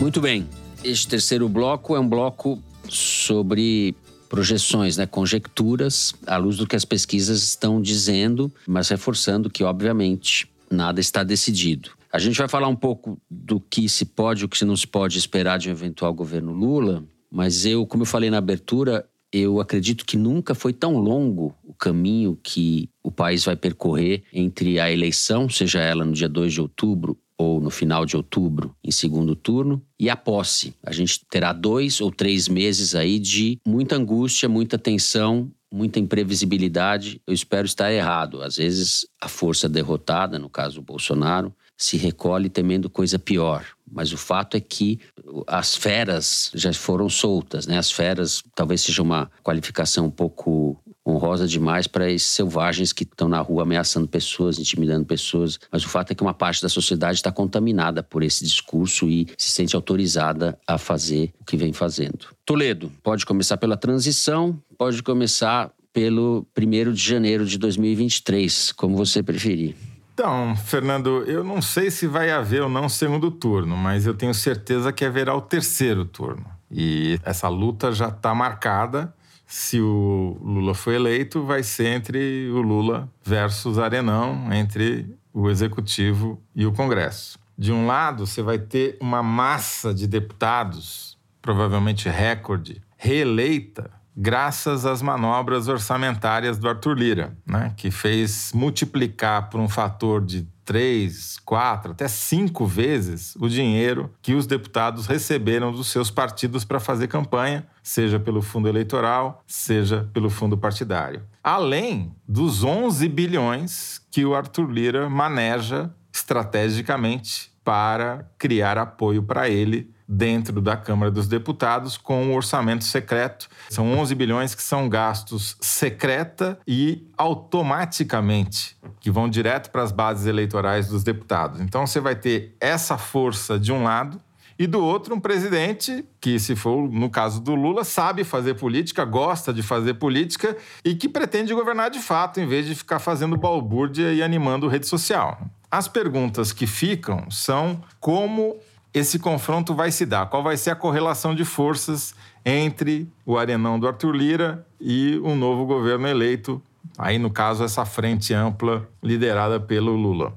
Muito bem. Este terceiro bloco é um bloco sobre projeções, né, conjecturas, à luz do que as pesquisas estão dizendo, mas reforçando que, obviamente, nada está decidido. A gente vai falar um pouco do que se pode o que não se pode esperar de um eventual governo Lula, mas eu, como eu falei na abertura, eu acredito que nunca foi tão longo o caminho que o país vai percorrer entre a eleição, seja ela no dia 2 de outubro ou no final de outubro, em segundo turno, e a posse. A gente terá dois ou três meses aí de muita angústia, muita tensão, muita imprevisibilidade. Eu espero estar errado. Às vezes a força derrotada, no caso do Bolsonaro, se recolhe temendo coisa pior. Mas o fato é que as feras já foram soltas, né? As feras talvez seja uma qualificação um pouco honrosa demais para esses selvagens que estão na rua ameaçando pessoas, intimidando pessoas. Mas o fato é que uma parte da sociedade está contaminada por esse discurso e se sente autorizada a fazer o que vem fazendo. Toledo, pode começar pela transição, pode começar pelo 1 de janeiro de 2023, como você preferir. Então, Fernando, eu não sei se vai haver ou não segundo turno, mas eu tenho certeza que haverá o terceiro turno. E essa luta já está marcada se o Lula for eleito, vai ser entre o Lula versus Arenão, entre o Executivo e o Congresso. De um lado, você vai ter uma massa de deputados, provavelmente recorde, reeleita graças às manobras orçamentárias do Arthur Lira, né? que fez multiplicar por um fator de três, quatro, até cinco vezes o dinheiro que os deputados receberam dos seus partidos para fazer campanha, seja pelo fundo eleitoral, seja pelo fundo partidário. Além dos 11 bilhões que o Arthur Lira maneja estrategicamente para criar apoio para ele dentro da Câmara dos Deputados com o orçamento secreto. São 11 bilhões que são gastos secreta e automaticamente, que vão direto para as bases eleitorais dos deputados. Então você vai ter essa força de um lado e do outro um presidente que, se for no caso do Lula, sabe fazer política, gosta de fazer política e que pretende governar de fato, em vez de ficar fazendo balbúrdia e animando rede social. As perguntas que ficam são como esse confronto vai se dar? Qual vai ser a correlação de forças entre o arenão do Arthur Lira e o novo governo eleito Aí, no caso, essa frente ampla liderada pelo Lula.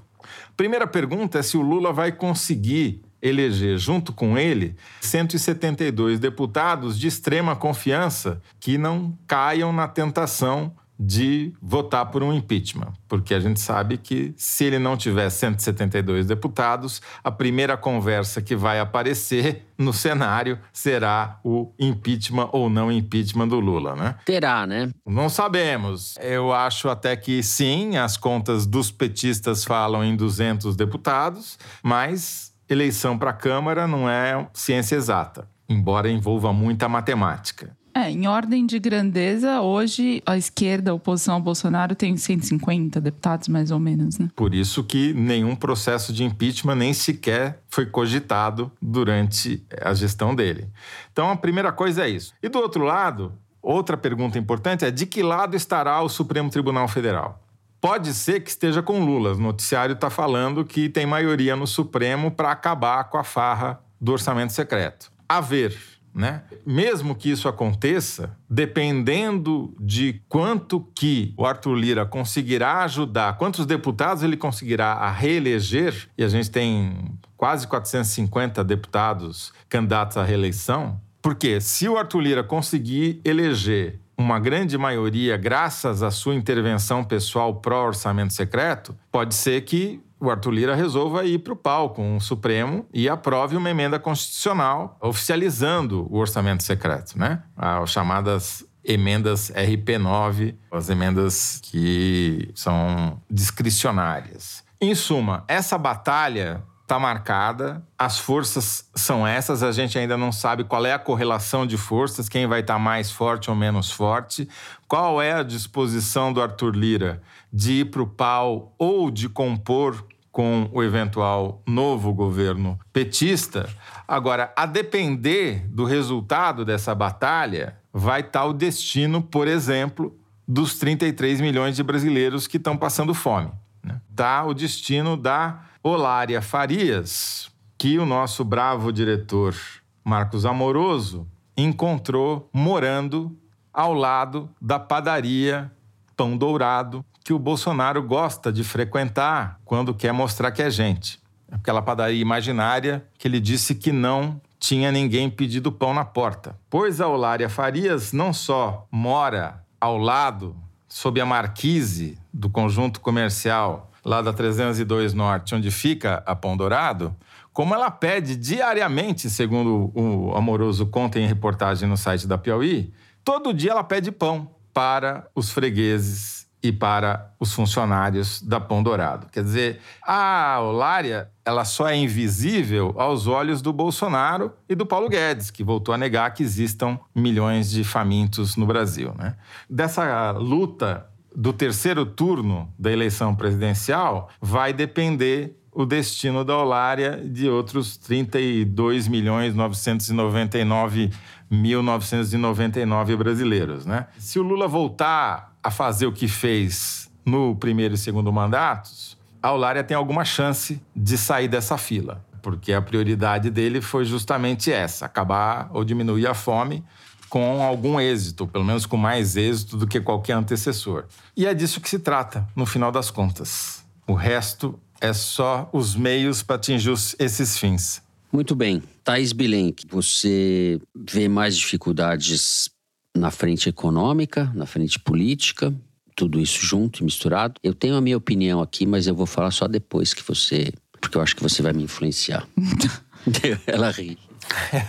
Primeira pergunta é se o Lula vai conseguir eleger junto com ele 172 deputados de extrema confiança que não caiam na tentação de votar por um impeachment, porque a gente sabe que se ele não tiver 172 deputados, a primeira conversa que vai aparecer no cenário será o impeachment ou não impeachment do Lula, né? Terá, né? Não sabemos. Eu acho até que sim, as contas dos petistas falam em 200 deputados, mas eleição para a Câmara não é ciência exata, embora envolva muita matemática. É, em ordem de grandeza, hoje a esquerda, a oposição ao Bolsonaro, tem 150 deputados, mais ou menos, né? Por isso que nenhum processo de impeachment nem sequer foi cogitado durante a gestão dele. Então, a primeira coisa é isso. E do outro lado, outra pergunta importante é de que lado estará o Supremo Tribunal Federal? Pode ser que esteja com Lula. O noticiário está falando que tem maioria no Supremo para acabar com a farra do orçamento secreto. A ver. Né? Mesmo que isso aconteça, dependendo de quanto que o Arthur Lira conseguirá ajudar, quantos deputados ele conseguirá a reeleger, e a gente tem quase 450 deputados candidatos à reeleição, porque se o Arthur Lira conseguir eleger uma grande maioria graças à sua intervenção pessoal pró-orçamento secreto, pode ser que o Arthur Lira resolva ir para o palco, um Supremo, e aprove uma emenda constitucional oficializando o orçamento secreto, né? As chamadas emendas RP9, as emendas que são discricionárias. Em suma, essa batalha está marcada, as forças são essas, a gente ainda não sabe qual é a correlação de forças, quem vai estar tá mais forte ou menos forte, qual é a disposição do Arthur Lira de ir para o pau ou de compor com o eventual novo governo petista. Agora, a depender do resultado dessa batalha, vai estar o destino, por exemplo, dos 33 milhões de brasileiros que estão passando fome. Né? Tá o destino da Olária Farias, que o nosso bravo diretor Marcos Amoroso encontrou morando ao lado da padaria Pão Dourado, que o Bolsonaro gosta de frequentar quando quer mostrar que é gente. Aquela padaria imaginária que ele disse que não tinha ninguém pedido pão na porta. Pois a Olária Farias não só mora ao lado, sob a marquise do conjunto comercial lá da 302 Norte, onde fica a Pão Dourado, como ela pede diariamente, segundo o amoroso conta em reportagem no site da Piauí, todo dia ela pede pão para os fregueses e para os funcionários da Pão Dourado. Quer dizer, a Olária ela só é invisível aos olhos do Bolsonaro e do Paulo Guedes, que voltou a negar que existam milhões de famintos no Brasil. Né? Dessa luta do terceiro turno da eleição presidencial vai depender o destino da Olária de outros 32 milhões 999 1.999 brasileiros. Né? Se o Lula voltar a fazer o que fez no primeiro e segundo mandatos, a Eulária tem alguma chance de sair dessa fila, porque a prioridade dele foi justamente essa: acabar ou diminuir a fome com algum êxito, pelo menos com mais êxito do que qualquer antecessor. E é disso que se trata, no final das contas. O resto é só os meios para atingir esses fins. Muito bem. Thais Bilenque, você vê mais dificuldades na frente econômica, na frente política, tudo isso junto e misturado. Eu tenho a minha opinião aqui, mas eu vou falar só depois que você. Porque eu acho que você vai me influenciar. ela ri.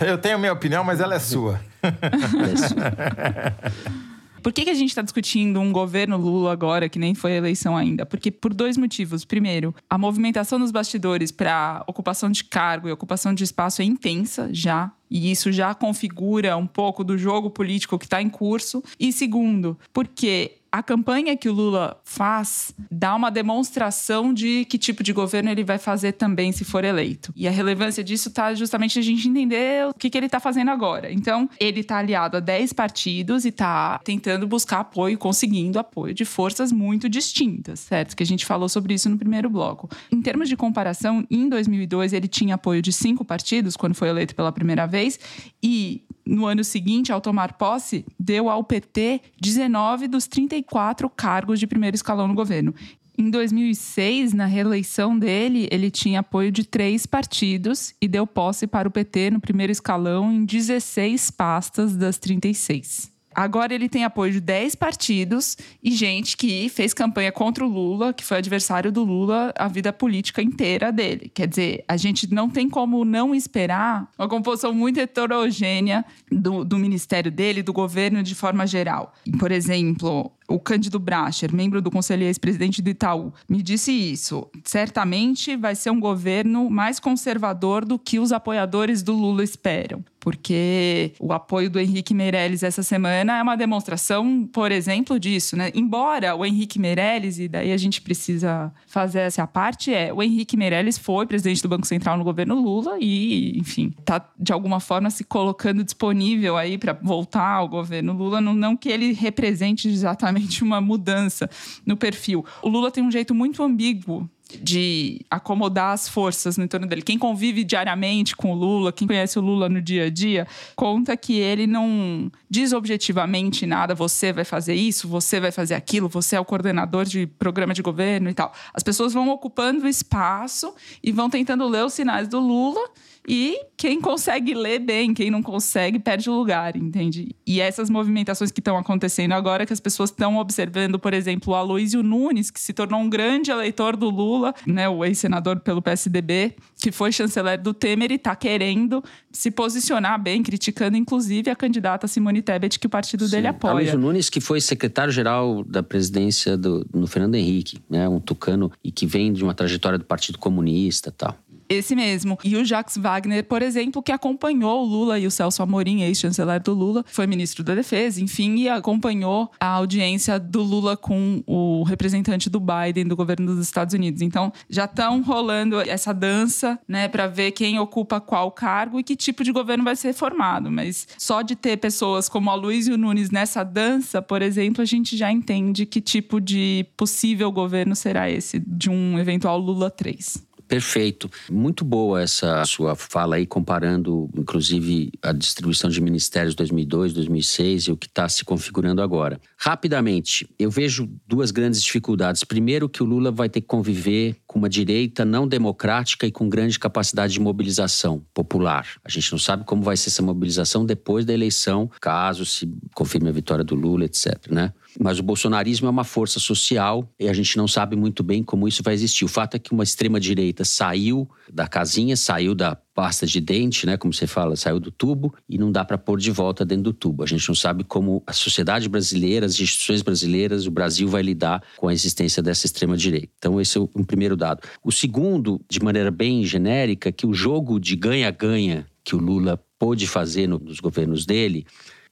Eu tenho a minha opinião, mas ela é sua. Ela é sua. Por que, que a gente está discutindo um governo Lula agora, que nem foi eleição ainda? Porque por dois motivos. Primeiro, a movimentação nos bastidores para ocupação de cargo e ocupação de espaço é intensa já. E isso já configura um pouco do jogo político que está em curso. E segundo, porque a campanha que o Lula faz dá uma demonstração de que tipo de governo ele vai fazer também se for eleito. E a relevância disso está justamente a gente entender o que, que ele está fazendo agora. Então, ele está aliado a 10 partidos e está tentando buscar apoio, conseguindo apoio de forças muito distintas, certo? Que a gente falou sobre isso no primeiro bloco. Em termos de comparação, em 2002 ele tinha apoio de cinco partidos quando foi eleito pela primeira vez e no ano seguinte, ao tomar posse, deu ao PT 19 dos 34 cargos de primeiro escalão no governo. Em 2006, na reeleição dele, ele tinha apoio de três partidos e deu posse para o PT no primeiro escalão em 16 pastas das 36. Agora ele tem apoio de 10 partidos e gente que fez campanha contra o Lula, que foi adversário do Lula a vida política inteira dele. Quer dizer, a gente não tem como não esperar uma composição muito heterogênea do, do ministério dele, do governo de forma geral. Por exemplo, o Cândido Bracher, membro do Conselho ex-presidente do Itaú, me disse isso. Certamente vai ser um governo mais conservador do que os apoiadores do Lula esperam. Porque o apoio do Henrique Meirelles essa semana é uma demonstração, por exemplo, disso, né? Embora o Henrique Meirelles, e daí a gente precisa fazer essa parte, é o Henrique Meirelles foi presidente do Banco Central no governo Lula e, enfim, tá de alguma forma se colocando disponível aí para voltar ao governo Lula, não, não que ele represente exatamente uma mudança no perfil. O Lula tem um jeito muito ambíguo de acomodar as forças no entorno dele. Quem convive diariamente com o Lula, quem conhece o Lula no dia a dia, conta que ele não diz objetivamente nada, você vai fazer isso, você vai fazer aquilo, você é o coordenador de programa de governo e tal. As pessoas vão ocupando espaço e vão tentando ler os sinais do Lula e quem consegue ler bem, quem não consegue, perde o lugar, entende? E essas movimentações que estão acontecendo agora, que as pessoas estão observando, por exemplo, o Aloysio Nunes, que se tornou um grande eleitor do Lula, né, o ex-senador pelo PSDB, que foi chanceler do Temer e está querendo se posicionar bem, criticando inclusive a candidata Simone Tebet, que o partido Sim. dele apoia. Aloysio Nunes, que foi secretário-geral da presidência do, Fernando Henrique, né, um tucano e que vem de uma trajetória do Partido Comunista tal. Esse mesmo. E o Jacques Wagner, por exemplo, que acompanhou o Lula e o Celso Amorim, ex-chanceler do Lula, foi ministro da Defesa, enfim, e acompanhou a audiência do Lula com o representante do Biden do governo dos Estados Unidos. Então, já estão rolando essa dança, né, para ver quem ocupa qual cargo e que tipo de governo vai ser formado. Mas só de ter pessoas como a Luiz e o Nunes nessa dança, por exemplo, a gente já entende que tipo de possível governo será esse de um eventual Lula 3. Perfeito. Muito boa essa sua fala aí, comparando, inclusive, a distribuição de ministérios 2002, 2006 e o que está se configurando agora. Rapidamente, eu vejo duas grandes dificuldades. Primeiro, que o Lula vai ter que conviver com uma direita não democrática e com grande capacidade de mobilização popular. A gente não sabe como vai ser essa mobilização depois da eleição, caso se confirme a vitória do Lula, etc. Né? Mas o bolsonarismo é uma força social e a gente não sabe muito bem como isso vai existir. O fato é que uma extrema-direita saiu da casinha, saiu da pasta de dente, né, como você fala, saiu do tubo e não dá para pôr de volta dentro do tubo. A gente não sabe como a sociedade brasileira, as instituições brasileiras, o Brasil vai lidar com a existência dessa extrema direita. Então esse é um primeiro dado. O segundo, de maneira bem genérica, que o jogo de ganha-ganha que o Lula pôde fazer nos governos dele,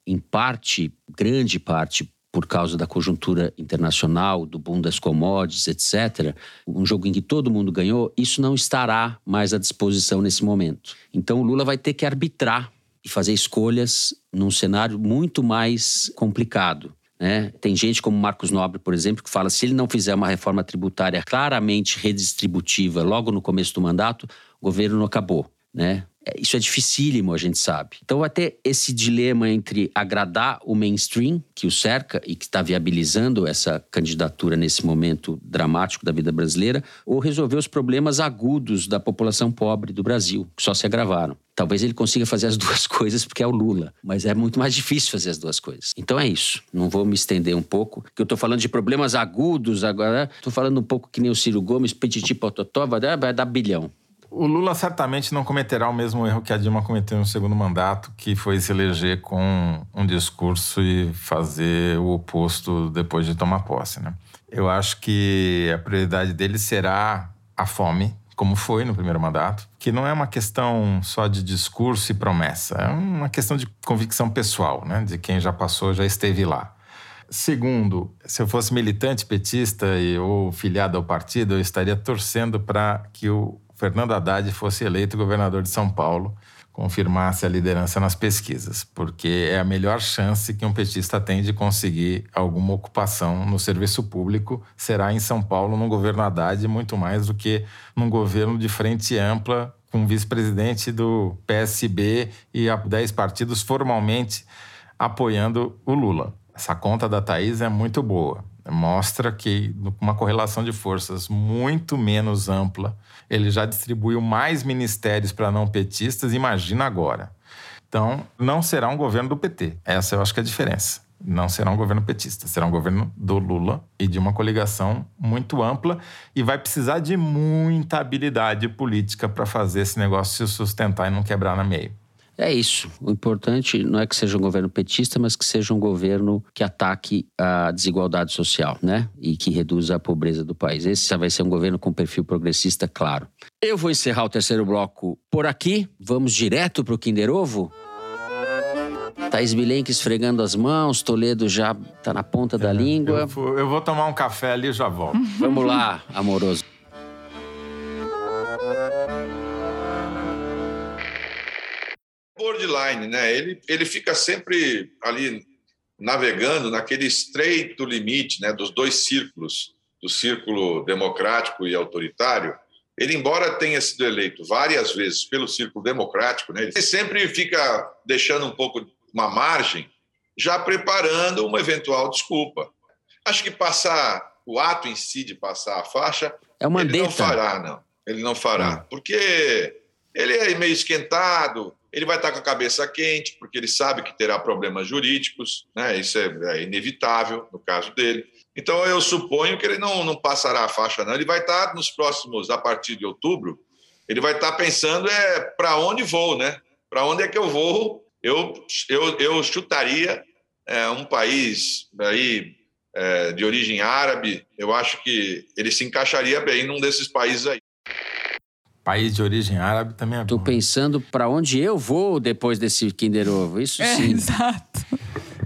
em parte, grande parte, por causa da conjuntura internacional, do boom das commodities, etc., um jogo em que todo mundo ganhou, isso não estará mais à disposição nesse momento. Então o Lula vai ter que arbitrar e fazer escolhas num cenário muito mais complicado. Né? Tem gente como Marcos Nobre, por exemplo, que fala se ele não fizer uma reforma tributária claramente redistributiva logo no começo do mandato, o governo não acabou. Né? É, isso é dificílimo, a gente sabe. Então vai ter esse dilema entre agradar o mainstream, que o cerca e que está viabilizando essa candidatura nesse momento dramático da vida brasileira, ou resolver os problemas agudos da população pobre do Brasil, que só se agravaram. Talvez ele consiga fazer as duas coisas porque é o Lula, mas é muito mais difícil fazer as duas coisas. Então é isso. Não vou me estender um pouco, que eu estou falando de problemas agudos agora. Estou falando um pouco que nem o Ciro Gomes, petiti pototó, vai vai dar bilhão. O Lula certamente não cometerá o mesmo erro que a Dilma cometeu no segundo mandato, que foi se eleger com um discurso e fazer o oposto depois de tomar posse. Né? Eu acho que a prioridade dele será a fome, como foi no primeiro mandato, que não é uma questão só de discurso e promessa, é uma questão de convicção pessoal, né? de quem já passou, já esteve lá. Segundo, se eu fosse militante petista e, ou filiado ao partido, eu estaria torcendo para que o Fernando Haddad fosse eleito governador de São Paulo, confirmasse a liderança nas pesquisas, porque é a melhor chance que um petista tem de conseguir alguma ocupação no serviço público será em São Paulo, no governo Haddad, muito mais do que num governo de frente ampla com vice-presidente do PSB e 10 partidos formalmente apoiando o Lula. Essa conta da Thaís é muito boa. Mostra que, uma correlação de forças muito menos ampla, ele já distribuiu mais ministérios para não petistas, imagina agora. Então, não será um governo do PT. Essa eu acho que é a diferença. Não será um governo petista, será um governo do Lula e de uma coligação muito ampla e vai precisar de muita habilidade política para fazer esse negócio se sustentar e não quebrar na meio. É isso. O importante não é que seja um governo petista, mas que seja um governo que ataque a desigualdade social, né? E que reduza a pobreza do país. Esse vai ser um governo com perfil progressista, claro. Eu vou encerrar o terceiro bloco por aqui. Vamos direto para o Kinder Ovo? Thaís Bilenque esfregando as mãos, Toledo já tá na ponta da é, língua. Eu vou, eu vou tomar um café ali e já volto. Vamos lá, amoroso. Borderline, né? Ele, ele fica sempre ali navegando naquele estreito limite, né, dos dois círculos, do círculo democrático e autoritário. Ele, embora tenha sido eleito várias vezes pelo círculo democrático, né, ele sempre fica deixando um pouco uma margem, já preparando uma eventual desculpa. Acho que passar o ato em si de passar a faixa, é uma ele não fará, não. Ele não fará, hum. porque ele é meio esquentado, ele vai estar com a cabeça quente, porque ele sabe que terá problemas jurídicos, né? isso é, é inevitável no caso dele. Então, eu suponho que ele não, não passará a faixa, não. Ele vai estar nos próximos, a partir de outubro, ele vai estar pensando é para onde vou, né? Para onde é que eu vou? Eu, eu, eu chutaria é, um país aí é, de origem árabe. Eu acho que ele se encaixaria bem num desses países aí. País de origem árabe também é Tô bom. pensando para onde eu vou depois desse Kinder Ovo. Isso é, sim. Exato.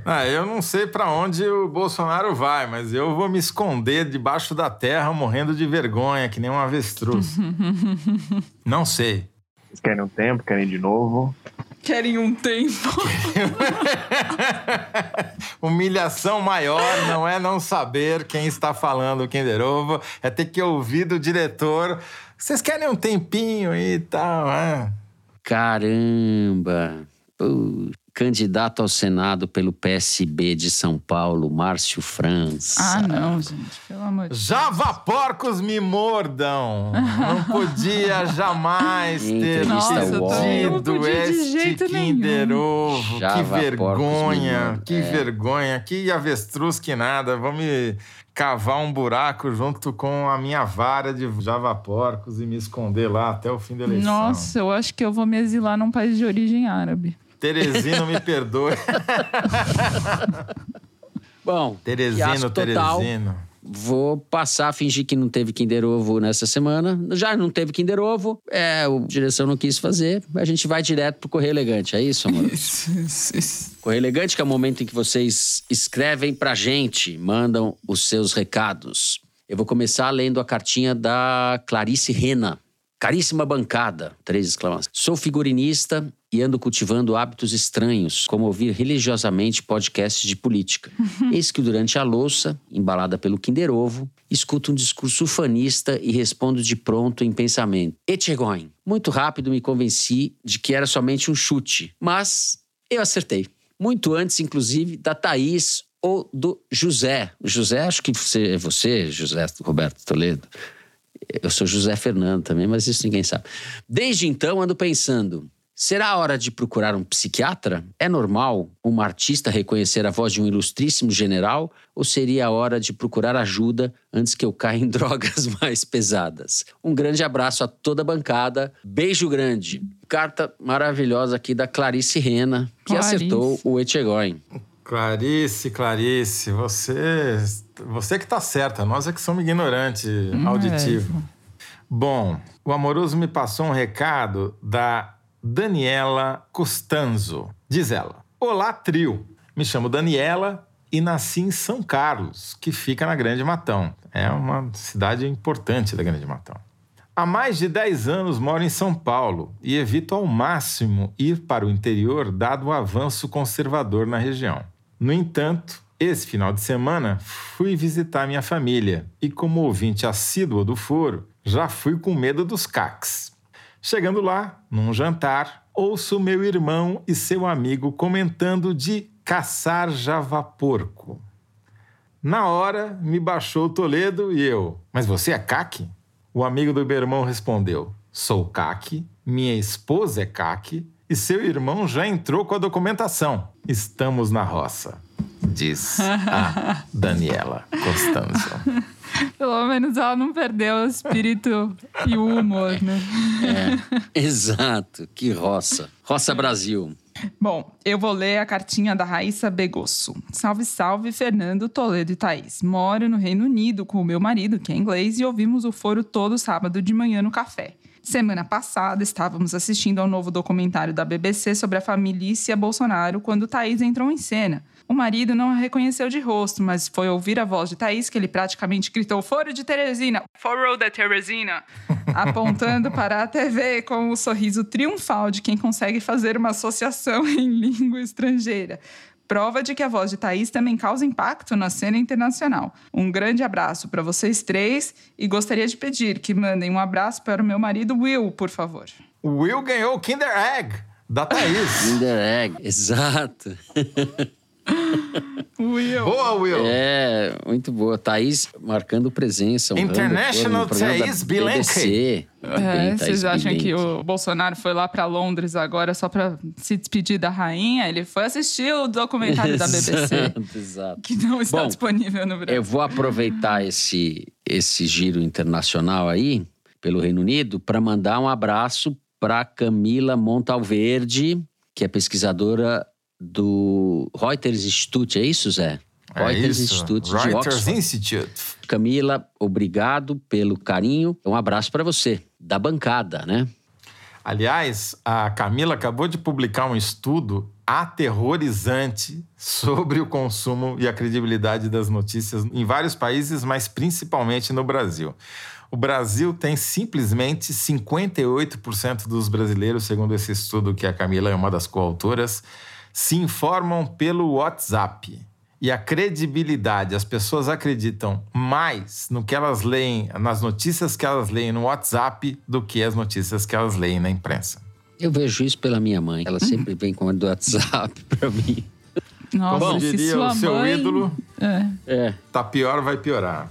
Ah, eu não sei para onde o Bolsonaro vai, mas eu vou me esconder debaixo da terra morrendo de vergonha, que nem um avestruz. não sei. Vocês querem um tempo? Querem de novo? Querem um tempo. Humilhação maior não é não saber quem está falando o Kinder Ovo, é ter que ouvir do diretor vocês querem um tempinho e tal, é? Caramba! Candidato ao Senado pelo PSB de São Paulo, Márcio França. Ah, não, gente, pelo amor de Deus. Java porcos me mordam! Não podia jamais ter tido este Kinder Ovo. Que vergonha, que é. vergonha, que avestruz que nada. Vamos me cavar um buraco junto com a minha vara de javaporcos e me esconder lá até o fim da eleição. Nossa, eu acho que eu vou me exilar num país de origem árabe. Teresino, me perdoe. Bom, Teresino, Teresino. Vou passar a fingir que não teve Kinder Ovo nessa semana. Já não teve Kinder Ovo, é, a direção não quis fazer. A gente vai direto pro Correio Elegante, é isso, amor? Isso, isso, isso. Correio Elegante, que é o momento em que vocês escrevem pra gente, mandam os seus recados. Eu vou começar lendo a cartinha da Clarice Rena. Caríssima bancada, três exclamações. Sou figurinista e ando cultivando hábitos estranhos, como ouvir religiosamente podcasts de política. Eis que durante a louça, embalada pelo Kinder Ovo, escuto um discurso ufanista e respondo de pronto em pensamento. Etchegoin. Muito rápido me convenci de que era somente um chute, mas eu acertei. Muito antes, inclusive, da Thaís ou do José. José, acho que você é você, José Roberto Toledo. Eu sou José Fernando também, mas isso ninguém sabe. Desde então ando pensando: será a hora de procurar um psiquiatra? É normal uma artista reconhecer a voz de um ilustríssimo general? Ou seria a hora de procurar ajuda antes que eu caia em drogas mais pesadas? Um grande abraço a toda a bancada. Beijo grande. Carta maravilhosa aqui da Clarice Rena, que Clarice. acertou o Etchegoin. Clarice, Clarice, você, você que está certa, nós é que somos ignorantes hum, auditivo. É. Bom, o amoroso me passou um recado da Daniela Costanzo. Diz ela: Olá, trio. Me chamo Daniela e nasci em São Carlos, que fica na Grande Matão. É uma cidade importante da Grande Matão. Há mais de 10 anos moro em São Paulo e evito ao máximo ir para o interior, dado o avanço conservador na região. No entanto, esse final de semana fui visitar minha família e, como ouvinte assíduo do foro, já fui com medo dos CACs. Chegando lá, num jantar, ouço meu irmão e seu amigo comentando de caçar javaporco. Na hora, me baixou o Toledo e eu, mas você é caque? O amigo do meu irmão respondeu, sou caque, minha esposa é caque e seu irmão já entrou com a documentação. Estamos na roça, diz a Daniela Constanzo. Pelo menos ela não perdeu o espírito e o humor, né? É, exato, que roça. Roça Brasil. Bom, eu vou ler a cartinha da Raíssa Begosso. Salve, salve, Fernando, Toledo e Thaís. Moro no Reino Unido com o meu marido, que é inglês, e ouvimos o foro todo sábado de manhã no café. Semana passada, estávamos assistindo ao novo documentário da BBC sobre a família Bolsonaro quando Thaís entrou em cena. O marido não a reconheceu de rosto, mas foi ouvir a voz de Thaís que ele praticamente gritou: Foro de Teresina! Foro da Teresina! apontando para a TV com o sorriso triunfal de quem consegue fazer uma associação em língua estrangeira. Prova de que a voz de Thaís também causa impacto na cena internacional. Um grande abraço para vocês três e gostaria de pedir que mandem um abraço para o meu marido Will, por favor. Will ganhou o Kinder Egg da Thaís. Kinder Egg, exato. Will. Boa, Will. É, muito boa. Thaís marcando presença. International Thaís Bilenque. É, vocês acham que o Bolsonaro foi lá para Londres agora só para se despedir da rainha? Ele foi assistir o documentário da BBC. Exato. Que não está Bom, disponível no Brasil. Eu vou aproveitar esse, esse giro internacional aí, pelo Reino Unido, para mandar um abraço para Camila Montalverde, que é pesquisadora do Reuters Institute, é isso, Zé? É Reuters isso. Institute de Reuters Oxford. Institute. Camila, obrigado pelo carinho. Um abraço para você, da bancada, né? Aliás, a Camila acabou de publicar um estudo aterrorizante sobre o consumo e a credibilidade das notícias em vários países, mas principalmente no Brasil. O Brasil tem simplesmente 58% dos brasileiros, segundo esse estudo que a Camila é uma das coautoras, se informam pelo WhatsApp. E a credibilidade, as pessoas acreditam mais no que elas leem, nas notícias que elas leem no WhatsApp, do que as notícias que elas leem na imprensa. Eu vejo isso pela minha mãe. Ela sempre vem com do WhatsApp para mim. Nossa, Como se diria sua o seu mãe- ídolo, É. É. tá pior, vai piorar.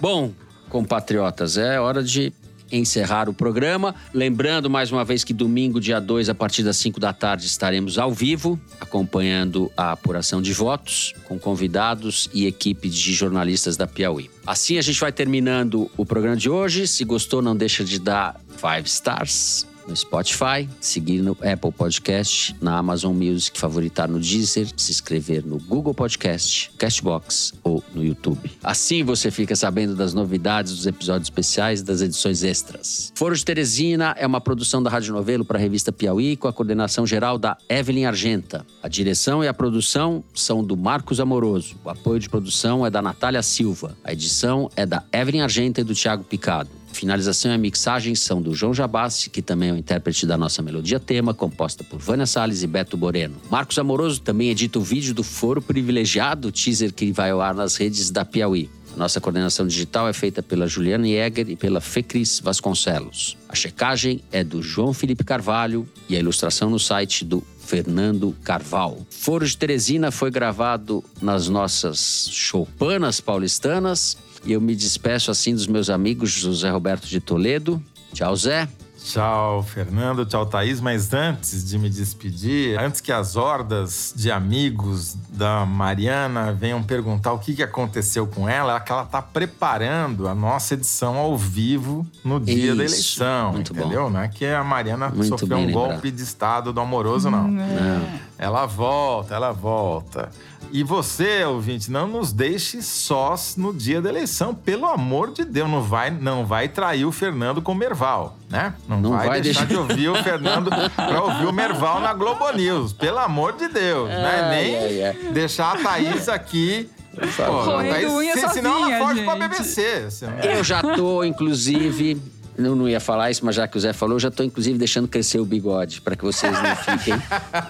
Bom, compatriotas, é hora de encerrar o programa. Lembrando mais uma vez que domingo, dia 2, a partir das 5 da tarde, estaremos ao vivo, acompanhando a apuração de votos, com convidados e equipe de jornalistas da Piauí. Assim a gente vai terminando o programa de hoje. Se gostou, não deixa de dar five stars no Spotify, seguir no Apple Podcast, na Amazon Music, favoritar no Deezer, se inscrever no Google Podcast, Castbox ou no YouTube. Assim você fica sabendo das novidades dos episódios especiais e das edições extras. Foro de Teresina é uma produção da Rádio Novelo para a revista Piauí com a coordenação geral da Evelyn Argenta. A direção e a produção são do Marcos Amoroso. O apoio de produção é da Natália Silva. A edição é da Evelyn Argenta e do Thiago Picado. Finalização e a mixagem são do João Jabassi, que também é o intérprete da nossa melodia tema, composta por Vânia Salles e Beto Boreno. Marcos Amoroso também edita o vídeo do Foro Privilegiado, teaser que vai ao ar nas redes da Piauí. A nossa coordenação digital é feita pela Juliana Jäger e pela Fecris Vasconcelos. A checagem é do João Felipe Carvalho e a ilustração no site do Fernando Carval. Foro de Teresina foi gravado nas nossas choupanas paulistanas e eu me despeço assim dos meus amigos José Roberto de Toledo. Tchau, Zé. Tchau, Fernando. Tchau, Thaís. Mas antes de me despedir, antes que as hordas de amigos da Mariana venham perguntar o que que aconteceu com ela, é que ela está preparando a nossa edição ao vivo no dia da Isso. eleição. Muito bom. entendeu? Não é que a Mariana Muito sofreu um lembrado. golpe de Estado do amoroso, não. Não. Ela volta, ela volta. E você, ouvinte, não nos deixe sós no dia da eleição. Pelo amor de Deus, não vai, não vai trair o Fernando com o Merval, né? Não, Não vai, vai deixar deixar- de ouvir o Fernando para ouvir o Merval na Globo News. Pelo amor de Deus, né? Ai, Nem ai, ai. deixar a Thaís aqui. Pô, Thaís, unha se- senão ela sozinha, foge pra gente. BBC. senão- Eu já tô, inclusive. Eu não ia falar isso, mas já que o Zé falou, eu já tô, inclusive, deixando crescer o bigode, para que vocês não fiquem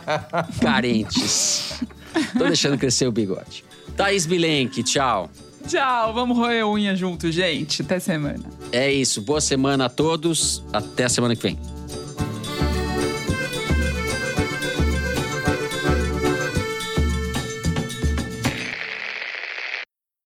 carentes. Tô deixando crescer o bigode. Thaís Bilenque, tchau. Tchau, vamos roer unha junto, gente. Até semana. É isso. Boa semana a todos. Até a semana que vem.